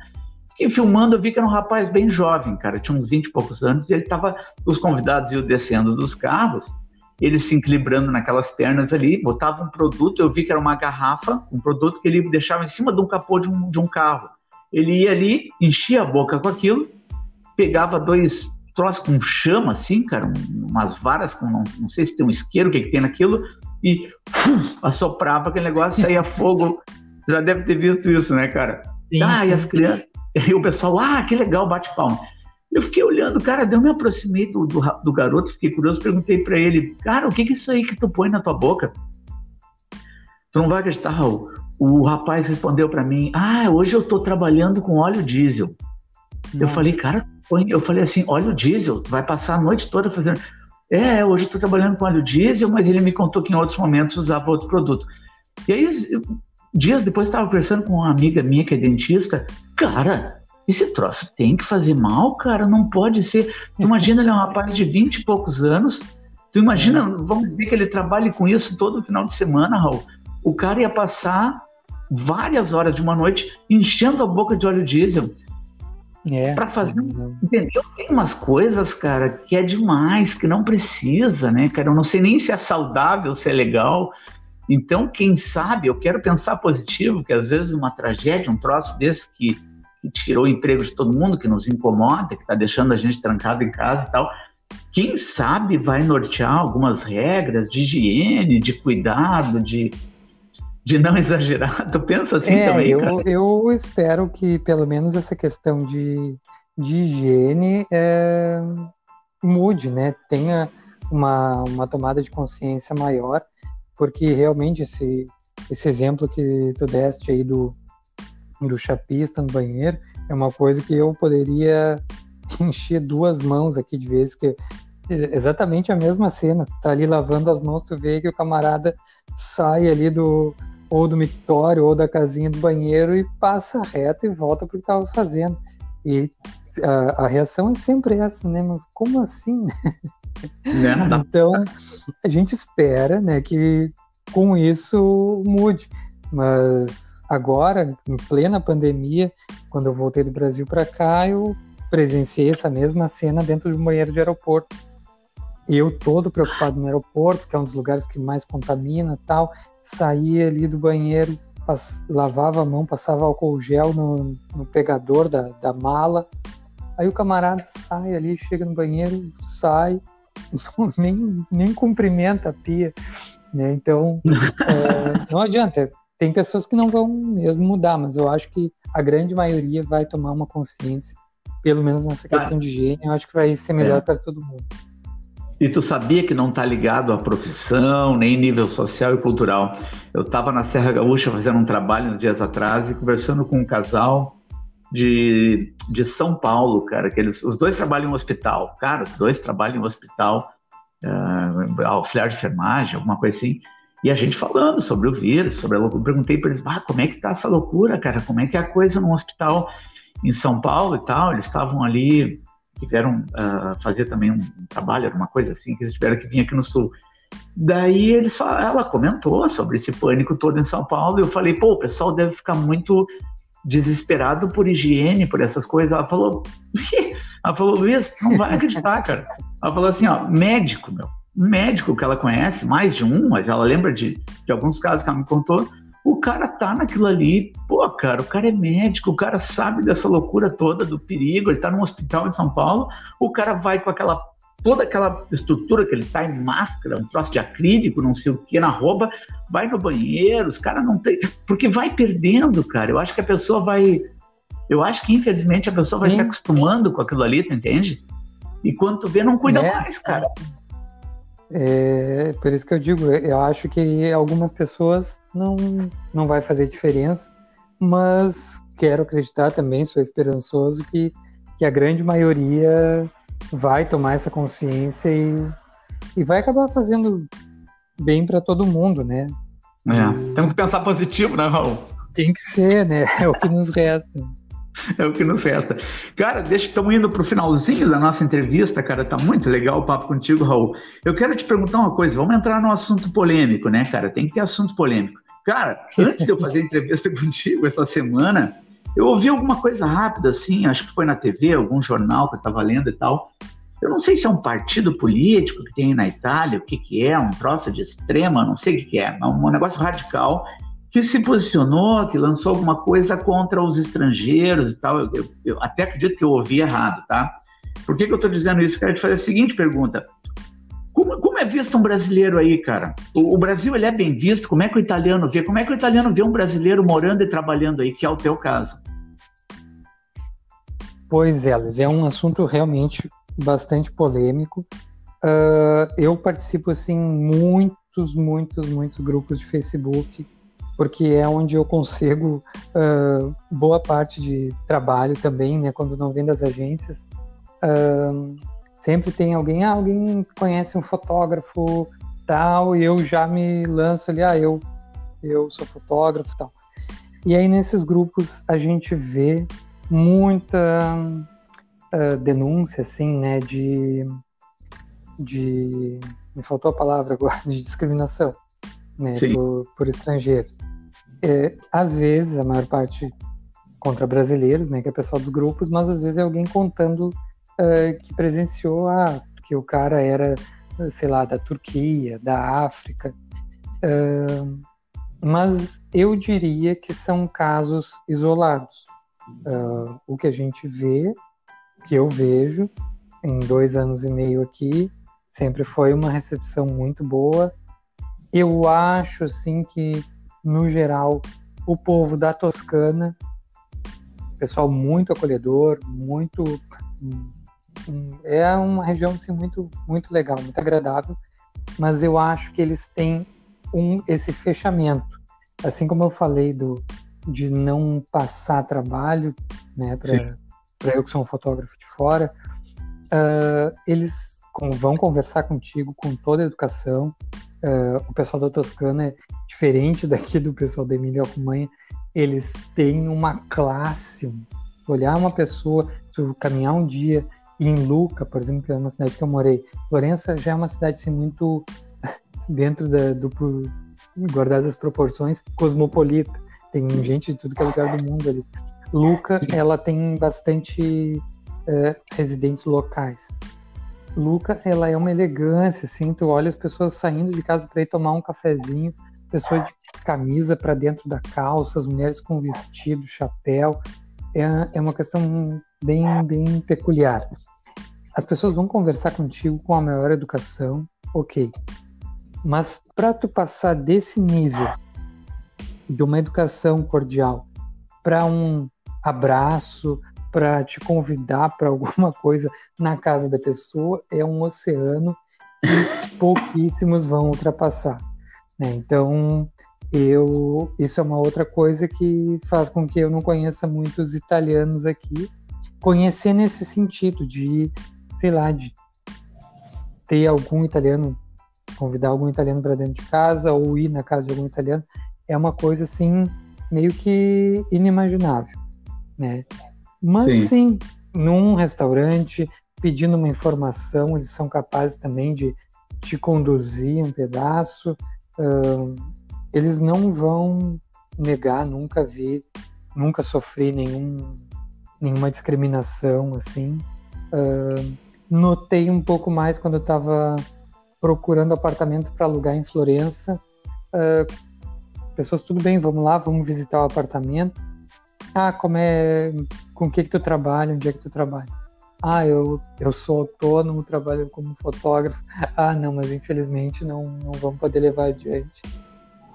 Fiquei filmando, eu vi que era um rapaz bem jovem, cara, tinha uns 20 e poucos anos, e ele tava, os convidados iam descendo dos carros, ele se equilibrando naquelas pernas ali, botava um produto, eu vi que era uma garrafa, um produto que ele deixava em cima de um capô de um, de um carro. Ele ia ali, enchia a boca com aquilo, pegava dois troços com chama, assim, cara, umas varas com, não, não sei se tem um isqueiro, o que, que tem naquilo, e uf, assoprava aquele negócio, saía fogo. Já deve ter visto isso, né, cara? Sim, ah, sim. e as crianças, e o pessoal, ah, que legal, bate palma. Eu fiquei olhando, cara, eu me aproximei do, do, do garoto, fiquei curioso, perguntei para ele, cara, o que, que é isso aí que tu põe na tua boca? Tu não vai acreditar, Raul o rapaz respondeu para mim: Ah, hoje eu estou trabalhando com óleo diesel. Nossa. Eu falei, cara, eu falei assim: óleo diesel, vai passar a noite toda fazendo. É, hoje eu estou trabalhando com óleo diesel, mas ele me contou que em outros momentos usava outro produto. E aí, dias depois, estava conversando com uma amiga minha que é dentista. Cara, esse troço tem que fazer mal, cara, não pode ser. Tu imagina, ele é um rapaz de 20 e poucos anos. Tu imagina, vamos dizer que ele trabalhe com isso todo final de semana, Raul. O cara ia passar várias horas de uma noite enchendo a boca de óleo diesel. É. Para fazer, entendeu? Tem umas coisas, cara, que é demais, que não precisa, né, cara? Eu não sei nem se é saudável, se é legal. Então, quem sabe, eu quero pensar positivo, que às vezes uma tragédia, um troço desse que, que tirou o emprego de todo mundo, que nos incomoda, que está deixando a gente trancado em casa e tal, quem sabe vai nortear algumas regras de higiene, de cuidado, de, de não exagerar. Tu pensa assim é, também? Eu, eu espero que pelo menos essa questão de, de higiene é, mude, né? Tenha uma, uma tomada de consciência maior, porque realmente esse, esse exemplo que tu deste aí do, do chapista no banheiro é uma coisa que eu poderia encher duas mãos aqui de vezes que é exatamente a mesma cena. Tá ali lavando as mãos, tu vê que o camarada sai ali do ou do mictório ou da casinha do banheiro e passa reto e volta para o que estava fazendo. E a, a, reação é sempre essa, né? Mas como assim? então a gente espera, né, que com isso mude. Mas agora, em plena pandemia, quando eu voltei do Brasil para cá, eu presenciei essa mesma cena dentro de um banheiro de aeroporto. Eu todo preocupado no aeroporto, que é um dos lugares que mais contamina tal, saía ali do banheiro, pass, lavava a mão, passava álcool gel no, no pegador da, da mala. Aí o camarada sai ali, chega no banheiro, sai, não, nem, nem cumprimenta a pia. Né? Então, é, não adianta. Tem pessoas que não vão mesmo mudar, mas eu acho que a grande maioria vai tomar uma consciência, pelo menos nessa questão de higiene, eu acho que vai ser melhor é. para todo mundo. E tu sabia que não está ligado à profissão, nem nível social e cultural. Eu estava na Serra Gaúcha fazendo um trabalho dias atrás e conversando com um casal de, de São Paulo, cara, que eles, os dois trabalham em um hospital. Cara, os dois trabalham em um hospital, uh, auxiliar de enfermagem, alguma coisa assim. E a gente falando sobre o vírus, sobre a loucura. Perguntei para eles, ah, como é que tá essa loucura, cara? Como é que é a coisa num hospital em São Paulo e tal? Eles estavam ali tiveram uh, fazer também um, trabalho, era uma coisa assim, que eles tiveram que vir aqui no Sul. Daí eles, ela comentou sobre esse pânico todo em São Paulo, e eu falei, pô, o pessoal deve ficar muito desesperado por higiene, por essas coisas. Ela falou, ela falou, Luiz, não vai acreditar, cara. Ela falou assim, ó, médico, meu, médico que ela conhece, mais de um, mas ela lembra de, de alguns casos que ela me contou, o cara tá naquilo ali, pô, cara, o cara é médico, o cara sabe dessa loucura toda do perigo, ele tá num hospital em São Paulo, o cara vai com aquela toda aquela estrutura que ele tá em máscara, um troço de acrílico, não sei o que, na roupa, vai no banheiro, os caras não tem, porque vai perdendo, cara. Eu acho que a pessoa vai, eu acho que infelizmente a pessoa vai Sim. se acostumando com aquilo ali, tu entende? E quando tu vê, não cuida é. mais, cara. É, por isso que eu digo, eu acho que algumas pessoas não, não vai fazer diferença, mas quero acreditar também, sou esperançoso, que, que a grande maioria vai tomar essa consciência e, e vai acabar fazendo bem para todo mundo, né? É, temos que pensar positivo, né, Raul? Tem que ser, né? É o que nos resta. É o que nos resta. Cara, deixa, estamos indo para o finalzinho da nossa entrevista, cara. Tá muito legal o papo contigo, Raul. Eu quero te perguntar uma coisa. Vamos entrar no assunto polêmico, né, cara? Tem que ter assunto polêmico. Cara, antes de eu fazer a entrevista contigo essa semana, eu ouvi alguma coisa rápida, assim, acho que foi na TV, algum jornal que eu estava lendo e tal. Eu não sei se é um partido político que tem na Itália, o que, que é, um troço de extrema, não sei o que, que é, é um negócio radical que se posicionou, que lançou alguma coisa contra os estrangeiros e tal. Eu, eu, eu até acredito que eu ouvi errado, tá? Por que, que eu estou dizendo isso? Quero te fazer a seguinte pergunta. Como, como, é visto um brasileiro aí, cara? O, o, Brasil ele é bem visto? Como é que o italiano vê? Como é que o italiano vê um brasileiro morando e trabalhando aí, que é o teu caso? Pois é, Luiz, é um assunto realmente bastante polêmico. Uh, eu participo, assim, muitos, muitos, muitos grupos de Facebook porque é onde eu consigo uh, boa parte de trabalho também, né? Quando não vem das agências, uh, sempre tem alguém, ah, alguém conhece um fotógrafo tal, e eu já me lanço ali, ah, eu, eu sou fotógrafo tal. E aí nesses grupos a gente vê muita uh, denúncia, assim, né, de, de, me faltou a palavra agora, de discriminação, né, por, por estrangeiros. É, às vezes, a maior parte contra brasileiros, né, que é pessoal dos grupos, mas às vezes é alguém contando uh, que presenciou ah, que o cara era, sei lá, da Turquia, da África. Uh, mas eu diria que são casos isolados. Uh, o que a gente vê, que eu vejo em dois anos e meio aqui, sempre foi uma recepção muito boa. Eu acho assim que no geral o povo da Toscana, pessoal muito acolhedor, muito é uma região assim, muito muito legal, muito agradável, mas eu acho que eles têm um esse fechamento, assim como eu falei do de não passar trabalho, né, para eu que sou um fotógrafo de fora, uh, eles vão conversar contigo com toda a educação. Uh, o pessoal da Toscana é diferente daqui do pessoal da Emília Alcumanha. Eles têm uma classe. Olhar uma pessoa, caminhar um dia em Luca, por exemplo, que é uma cidade que eu morei, Florença já é uma cidade assim, muito dentro da, do guardadas as proporções cosmopolita. Tem gente de tudo que é lugar do mundo ali. Luca, ela tem bastante uh, residentes locais. Luca, ela é uma elegância, assim, tu olha as pessoas saindo de casa para ir tomar um cafezinho, pessoa de camisa para dentro da calça, as mulheres com vestido, chapéu, é, é uma questão bem, bem peculiar. As pessoas vão conversar contigo com a maior educação, ok, mas para tu passar desse nível de uma educação cordial para um abraço, para te convidar para alguma coisa na casa da pessoa é um oceano que pouquíssimos vão ultrapassar. Né? Então, eu isso é uma outra coisa que faz com que eu não conheça muitos italianos aqui. Conhecer nesse sentido de, sei lá, de ter algum italiano, convidar algum italiano para dentro de casa ou ir na casa de algum italiano, é uma coisa assim meio que inimaginável, né? Mas sim. sim, num restaurante, pedindo uma informação, eles são capazes também de te conduzir um pedaço. Eles não vão negar, nunca vi, nunca sofri nenhum, nenhuma discriminação assim. Uh, notei um pouco mais quando eu estava procurando apartamento para alugar em Florença. Uh, pessoas, tudo bem, vamos lá, vamos visitar o apartamento. Ah, como é. Com o que, que tu trabalha? Onde é que tu trabalha? Ah, eu, eu sou autônomo, trabalho como fotógrafo. Ah, não, mas infelizmente não, não vamos poder levar adiante.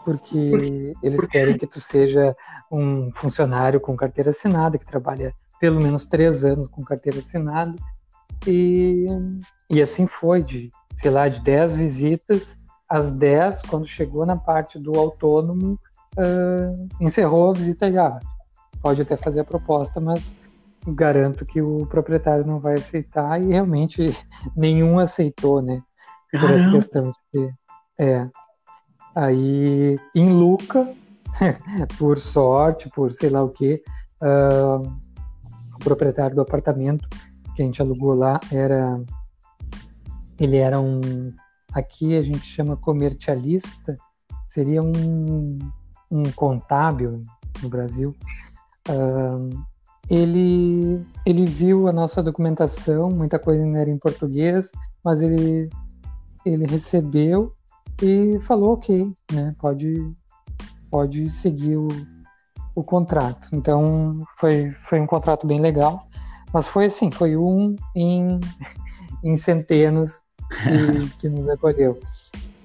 Porque Por eles Por querem que tu seja um funcionário com carteira assinada, que trabalha pelo menos três anos com carteira assinada. E, e assim foi, de, sei lá, de dez visitas, às dez, quando chegou na parte do autônomo, uh, encerrou a visita já pode até fazer a proposta, mas garanto que o proprietário não vai aceitar e realmente nenhum aceitou, né? Por Caramba. essa questão de ter. É. Aí, em Luca, por sorte, por sei lá o que, uh, o proprietário do apartamento que a gente alugou lá era. Ele era um. Aqui a gente chama comercialista, seria um, um contábil no Brasil. Uh, ele, ele viu a nossa documentação, muita coisa ainda era em português, mas ele, ele recebeu e falou ok, né, pode, pode seguir o, o contrato. Então foi, foi um contrato bem legal, mas foi assim, foi um em, em centenas que, que nos acolheu.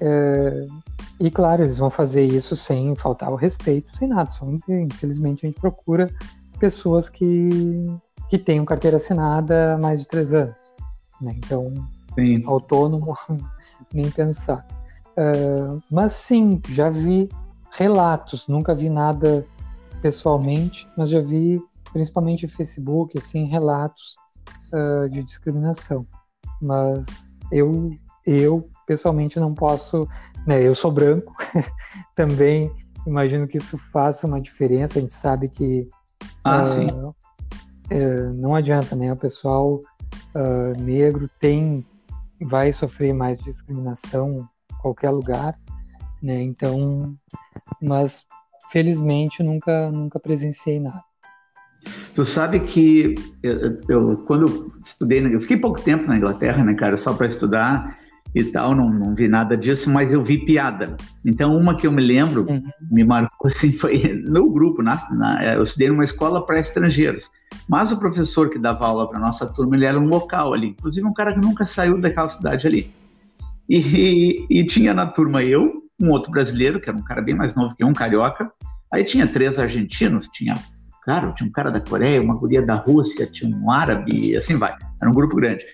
É, e claro, eles vão fazer isso sem faltar o respeito, sem nada. Só, infelizmente, a gente procura pessoas que, que tenham carteira assinada há mais de três anos. Né? Então, sim. autônomo, nem pensar. Uh, mas sim, já vi relatos, nunca vi nada pessoalmente, mas já vi, principalmente no Facebook, assim, relatos uh, de discriminação. Mas eu, eu pessoalmente não posso né, eu sou branco, também imagino que isso faça uma diferença. A gente sabe que ah, uh, uh, não adianta, né? O pessoal uh, negro tem, vai sofrer mais discriminação em qualquer lugar, né? Então, mas felizmente nunca nunca presenciei nada. Tu sabe que eu, eu quando estudei, eu fiquei pouco tempo na Inglaterra, né, cara, só para estudar e tal, não, não vi nada disso, mas eu vi piada. Então, uma que eu me lembro, uhum. me marcou assim, foi no grupo, na, na, eu estudei numa escola para estrangeiros, mas o professor que dava aula para nossa turma, ele era um local ali, inclusive um cara que nunca saiu daquela cidade ali. E, e, e tinha na turma eu, um outro brasileiro, que era um cara bem mais novo que um carioca, aí tinha três argentinos, tinha cara, tinha um cara da Coreia, uma guria da Rússia, tinha um árabe, e assim vai, era um grupo grande.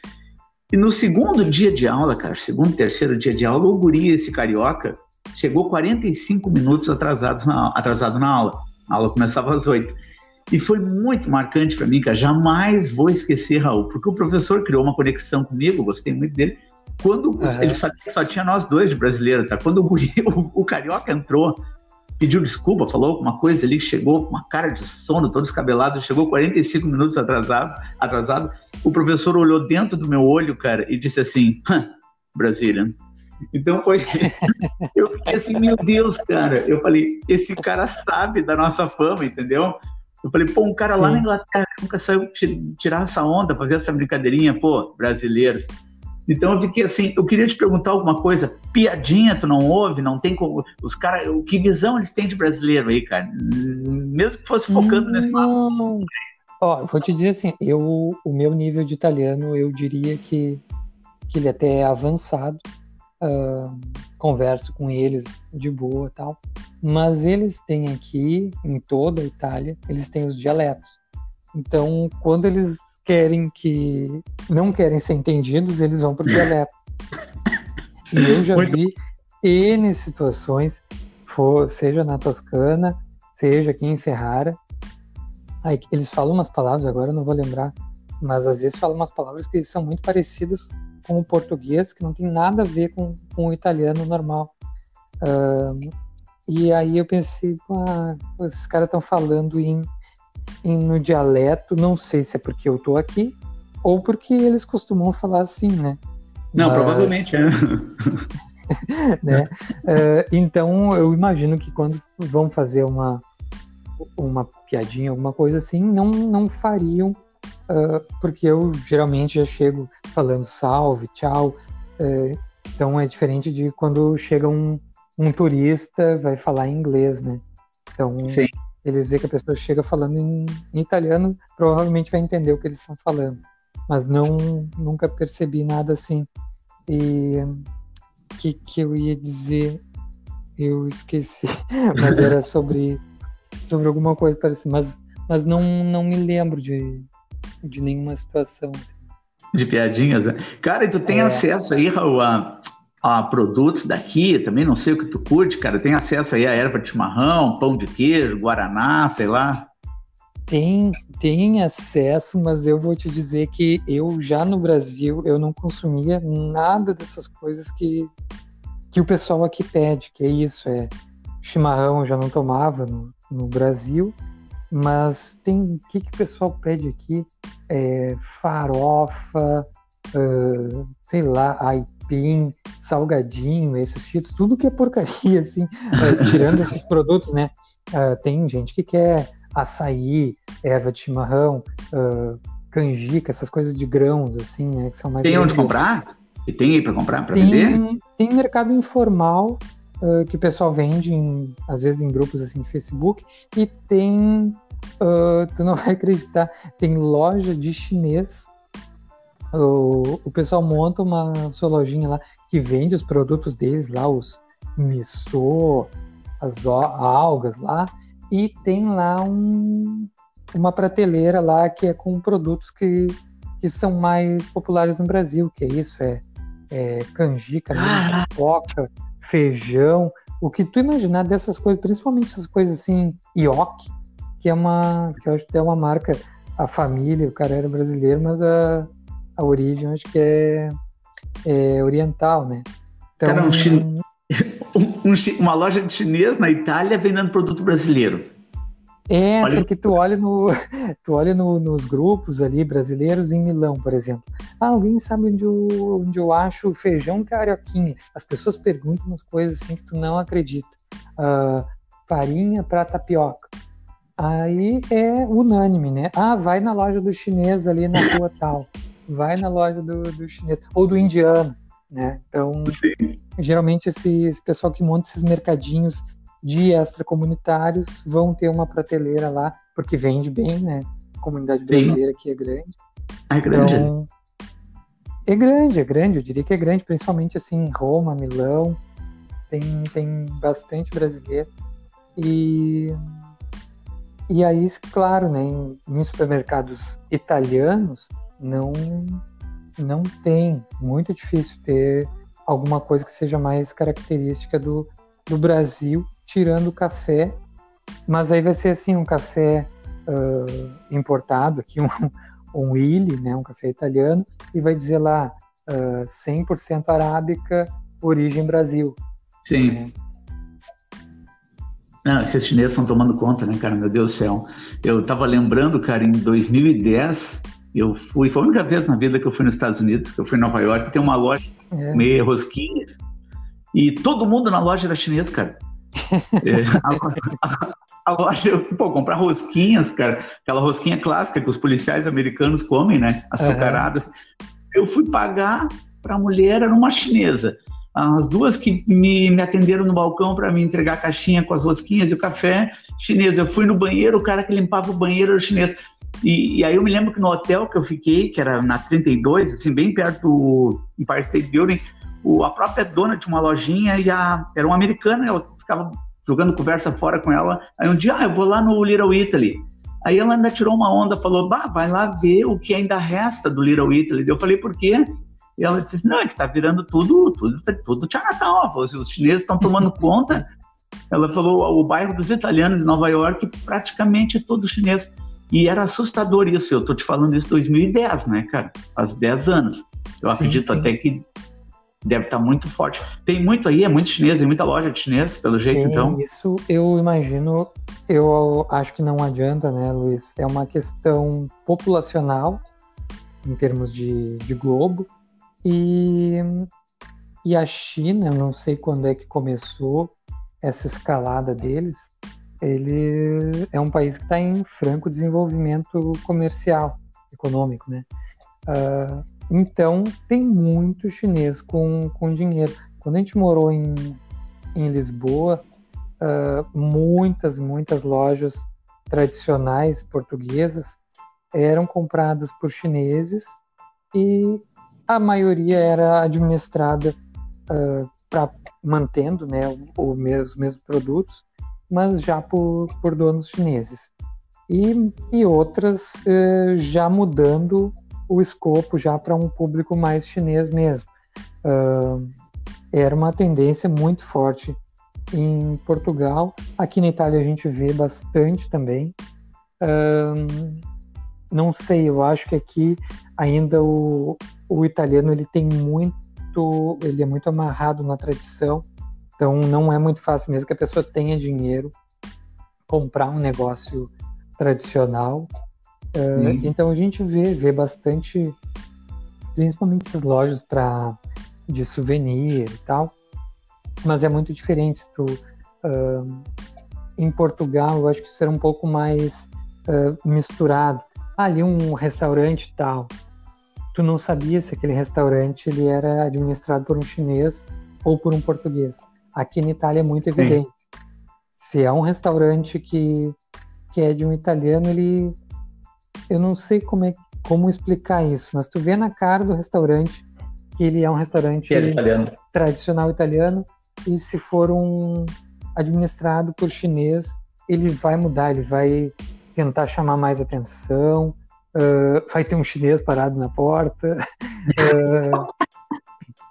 E no segundo dia de aula, cara, segundo, terceiro dia de aula, o guri, esse carioca, chegou 45 minutos atrasados na, atrasado na aula. A aula começava às 8. E foi muito marcante para mim, cara. Jamais vou esquecer, Raul, porque o professor criou uma conexão comigo, gostei muito dele. Quando uhum. ele sabia que só tinha nós dois de brasileiro, tá? Quando o, guri, o, o carioca entrou, pediu desculpa, falou alguma coisa ali, chegou com uma cara de sono, todo descabelado, chegou 45 minutos atrasado, atrasado. O professor olhou dentro do meu olho, cara, e disse assim: Brasília. Então foi. eu fiquei assim, meu Deus, cara. Eu falei: esse cara sabe da nossa fama, entendeu? Eu falei: pô, um cara Sim. lá na Inglaterra nunca saiu tirar essa onda, fazer essa brincadeirinha, pô, brasileiros. Então eu fiquei assim, eu queria te perguntar alguma coisa, piadinha tu não ouve, não tem como, os caras, que visão eles têm de brasileiro aí, cara? Mesmo que fosse focando nesse lado. Ó, vou te dizer assim, eu, o meu nível de italiano, eu diria que, que ele até é avançado, uh, converso com eles de boa tal, mas eles têm aqui, em toda a Itália, eles têm os dialetos. Então, quando eles querem que não querem ser entendidos, eles vão para o dialeto. E eu já Muito... vi N situações, for, seja na Toscana, seja aqui em Ferrara. Aí, eles falam umas palavras, agora eu não vou lembrar, mas às vezes falam umas palavras que são muito parecidas com o português, que não tem nada a ver com, com o italiano normal. E aí eu pensei, ah, esses caras estão falando em no dialeto, não sei se é porque eu tô aqui ou porque eles costumam falar assim, né? Não, Mas... provavelmente é. né? Uh, então eu imagino que quando vão fazer uma uma piadinha, alguma coisa assim, não não fariam, uh, porque eu geralmente já chego falando salve, tchau. Uh, então é diferente de quando chega um, um turista vai falar inglês, né? Então Sim eles veem que a pessoa chega falando em, em italiano, provavelmente vai entender o que eles estão falando. Mas não, nunca percebi nada assim. E o que, que eu ia dizer? Eu esqueci, mas era sobre, sobre alguma coisa parecida. Mas, mas não, não me lembro de, de nenhuma situação. Assim. De piadinhas, né? Cara, e tu tem é. acesso aí, Raul, a, a produtos daqui, também não sei o que tu curte, cara. Tem acesso aí a erva de chimarrão, pão de queijo, guaraná, sei lá. Tem, tem acesso, mas eu vou te dizer que eu já no Brasil eu não consumia nada dessas coisas que, que o pessoal aqui pede, que é isso, é chimarrão eu já não tomava no, no Brasil, mas tem o que, que o pessoal pede aqui? É, farofa, uh, sei lá, aipim, salgadinho, esses cheetos, tudo que é porcaria, assim, uh, tirando esses produtos, né? Uh, tem gente que quer açaí, erva de chimarrão, uh, canjica, essas coisas de grãos, assim, né? Que são mais. Tem onde comprar? E tem aí para comprar, para vender? Tem mercado informal uh, que o pessoal vende, em, às vezes em grupos assim de Facebook, e tem. Uh, tu não vai acreditar, tem loja de chinês o, o pessoal monta uma sua lojinha lá que vende os produtos deles lá, os miso, as algas lá, e tem lá um, uma prateleira lá que é com produtos que, que são mais populares no Brasil, que é isso, é, é canjica, ah. pipoca, feijão, o que tu imaginar dessas coisas, principalmente essas coisas assim, ioki, que é uma, que eu acho que é uma marca, a família, o cara era brasileiro, mas a, a origem acho que é, é oriental, né? Então, Cara, um chin... um, um, uma loja de chinês na Itália vendendo produto brasileiro. É, olha... porque tu olha, no, tu olha no, nos grupos ali brasileiros em Milão, por exemplo. Ah, alguém sabe onde eu, onde eu acho feijão carioquinha? As pessoas perguntam umas coisas assim que tu não acredita. Uh, farinha para tapioca. Aí é unânime, né? Ah, vai na loja do chinês ali na rua tal. Vai na loja do, do chinês. Ou do indiano, né? Então, Sim. geralmente esse, esse pessoal que monta esses mercadinhos de extracomunitários vão ter uma prateleira lá, porque vende bem, né? A comunidade brasileira aqui é grande. É grande. Então, é grande, é grande, eu diria que é grande, principalmente assim em Roma, Milão, tem, tem bastante brasileiro. E e aí, claro, né, em, em supermercados italianos não não tem, muito difícil ter alguma coisa que seja mais característica do, do Brasil, tirando o café. Mas aí vai ser assim um café uh, importado, aqui um, um Illy, né, um café italiano, e vai dizer lá uh, 100% arábica, origem Brasil. Sim. Né? Não, esses chineses estão tomando conta, né, cara? Meu Deus do céu. Eu tava lembrando, cara, em 2010, eu fui, foi a única vez na vida que eu fui nos Estados Unidos, que eu fui em Nova York, tem uma loja é. meio rosquinhas, e todo mundo na loja era chinês, cara. é, a, a, a, loja, eu, pô, comprar rosquinhas, cara, aquela rosquinha clássica que os policiais americanos comem, né, açucaradas. Uhum. Eu fui pagar para a mulher, era uma chinesa as duas que me, me atenderam no balcão para me entregar a caixinha com as rosquinhas e o café chinês. Eu fui no banheiro, o cara que limpava o banheiro era chinês. E, e, aí eu me lembro que no hotel que eu fiquei, que era na 32, assim, bem perto do Empire State Building, o, a própria dona de uma lojinha e a, era uma americana, ela ficava jogando conversa fora com ela. Aí um dia, ah, eu vou lá no Little Italy. Aí ela ainda tirou uma onda, falou, bah, vai lá ver o que ainda resta do Little Italy. Eu falei, por quê? E ela disse assim, não, é que tá virando tudo, tudo, tudo Chinatown, os chineses estão tomando conta. Ela falou, o bairro dos italianos em Nova York, praticamente todo chinês. E era assustador isso, eu tô te falando isso em 2010, né, cara? Faz 10 anos. Eu sim, acredito sim. até que deve estar tá muito forte. Tem muito aí, é muito chinês, tem muita loja de chinês, pelo jeito, tem então. Isso eu imagino, eu acho que não adianta, né, Luiz? É uma questão populacional, em termos de, de globo, e, e a China, eu não sei quando é que começou essa escalada deles, ele é um país que está em franco desenvolvimento comercial, econômico, né? Uh, então, tem muito chinês com, com dinheiro. Quando a gente morou em, em Lisboa, uh, muitas, muitas lojas tradicionais portuguesas eram compradas por chineses e a maioria era administrada uh, pra, mantendo né, o, o, os mesmos produtos, mas já por, por donos chineses. E, e outras uh, já mudando o escopo já para um público mais chinês mesmo. Uh, era uma tendência muito forte em Portugal. Aqui na Itália a gente vê bastante também. Uh, não sei, eu acho que aqui ainda o, o italiano ele tem muito, ele é muito amarrado na tradição, então não é muito fácil mesmo que a pessoa tenha dinheiro comprar um negócio tradicional. Uh, então a gente vê, vê bastante, principalmente essas lojas para de souvenir e tal, mas é muito diferente. Tu, uh, em Portugal, eu acho que isso era um pouco mais uh, misturado. ali um restaurante e tal, tu não sabia se aquele restaurante ele era administrado por um chinês ou por um português. Aqui na Itália é muito evidente. Sim. Se é um restaurante que, que é de um italiano, ele eu não sei como é como explicar isso, mas tu vê na cara do restaurante que ele é um restaurante é italiano. tradicional italiano e se for um administrado por chinês, ele vai mudar, ele vai tentar chamar mais atenção, uh, vai ter um chinês parado na porta. Uh,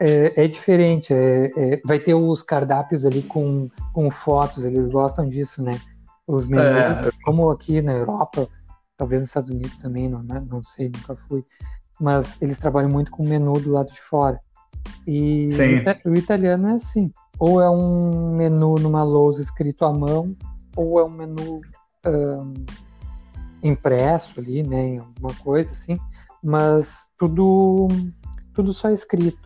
é, é, diferente, é, é, vai ter os cardápios ali com, com fotos, eles gostam disso, né? Os menus, é. como aqui na Europa, talvez nos Estados Unidos também, não, né? não sei, nunca fui, mas eles trabalham muito com o menu do lado de fora. E Sim. o italiano é assim, ou é um menu numa lousa escrito à mão, ou é um menu um, impresso ali, né, em alguma coisa assim, mas tudo tudo só escrito.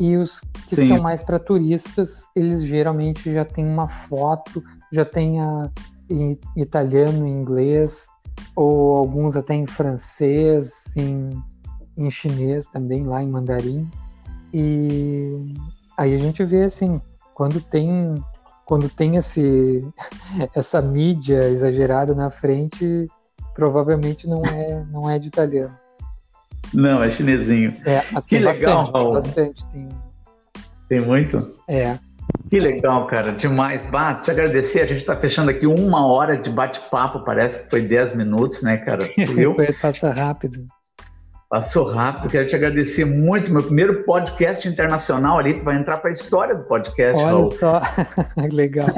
E os que Sim. são mais para turistas, eles geralmente já têm uma foto, já tem a, em italiano, em inglês, ou alguns até em francês, em, em chinês também, lá em mandarim. E aí a gente vê assim, quando tem quando tem esse essa mídia exagerada na frente, provavelmente não é não é de italiano. Não, é chinesinho. É, que legal, bastante, Raul. bastante. Tem... tem muito? É. Que legal, cara, demais. Bah, te agradecer, a gente está fechando aqui uma hora de bate-papo, parece que foi 10 minutos, né, cara? Viu? Passa rápido. Passou rápido, quero te agradecer muito. Meu primeiro podcast internacional ali, tu vai entrar para a história do podcast. Olha Raul. só, legal.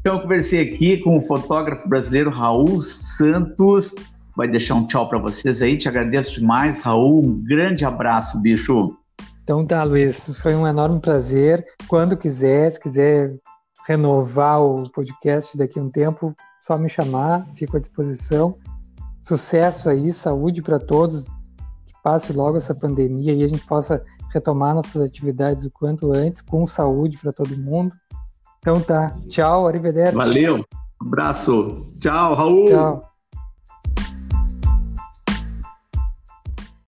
então, eu conversei aqui com o fotógrafo brasileiro Raul Santos. Vai deixar um tchau para vocês aí. Te agradeço demais, Raul. Um grande abraço, bicho. Então tá, Luiz, foi um enorme prazer. Quando quiser, se quiser renovar o podcast daqui a um tempo, só me chamar, fico à disposição. Sucesso aí, saúde para todos, que passe logo essa pandemia e a gente possa retomar nossas atividades o quanto antes, com saúde para todo mundo. Então tá, tchau, arrivederci. Valeu, abraço, tchau, Raul. Tchau.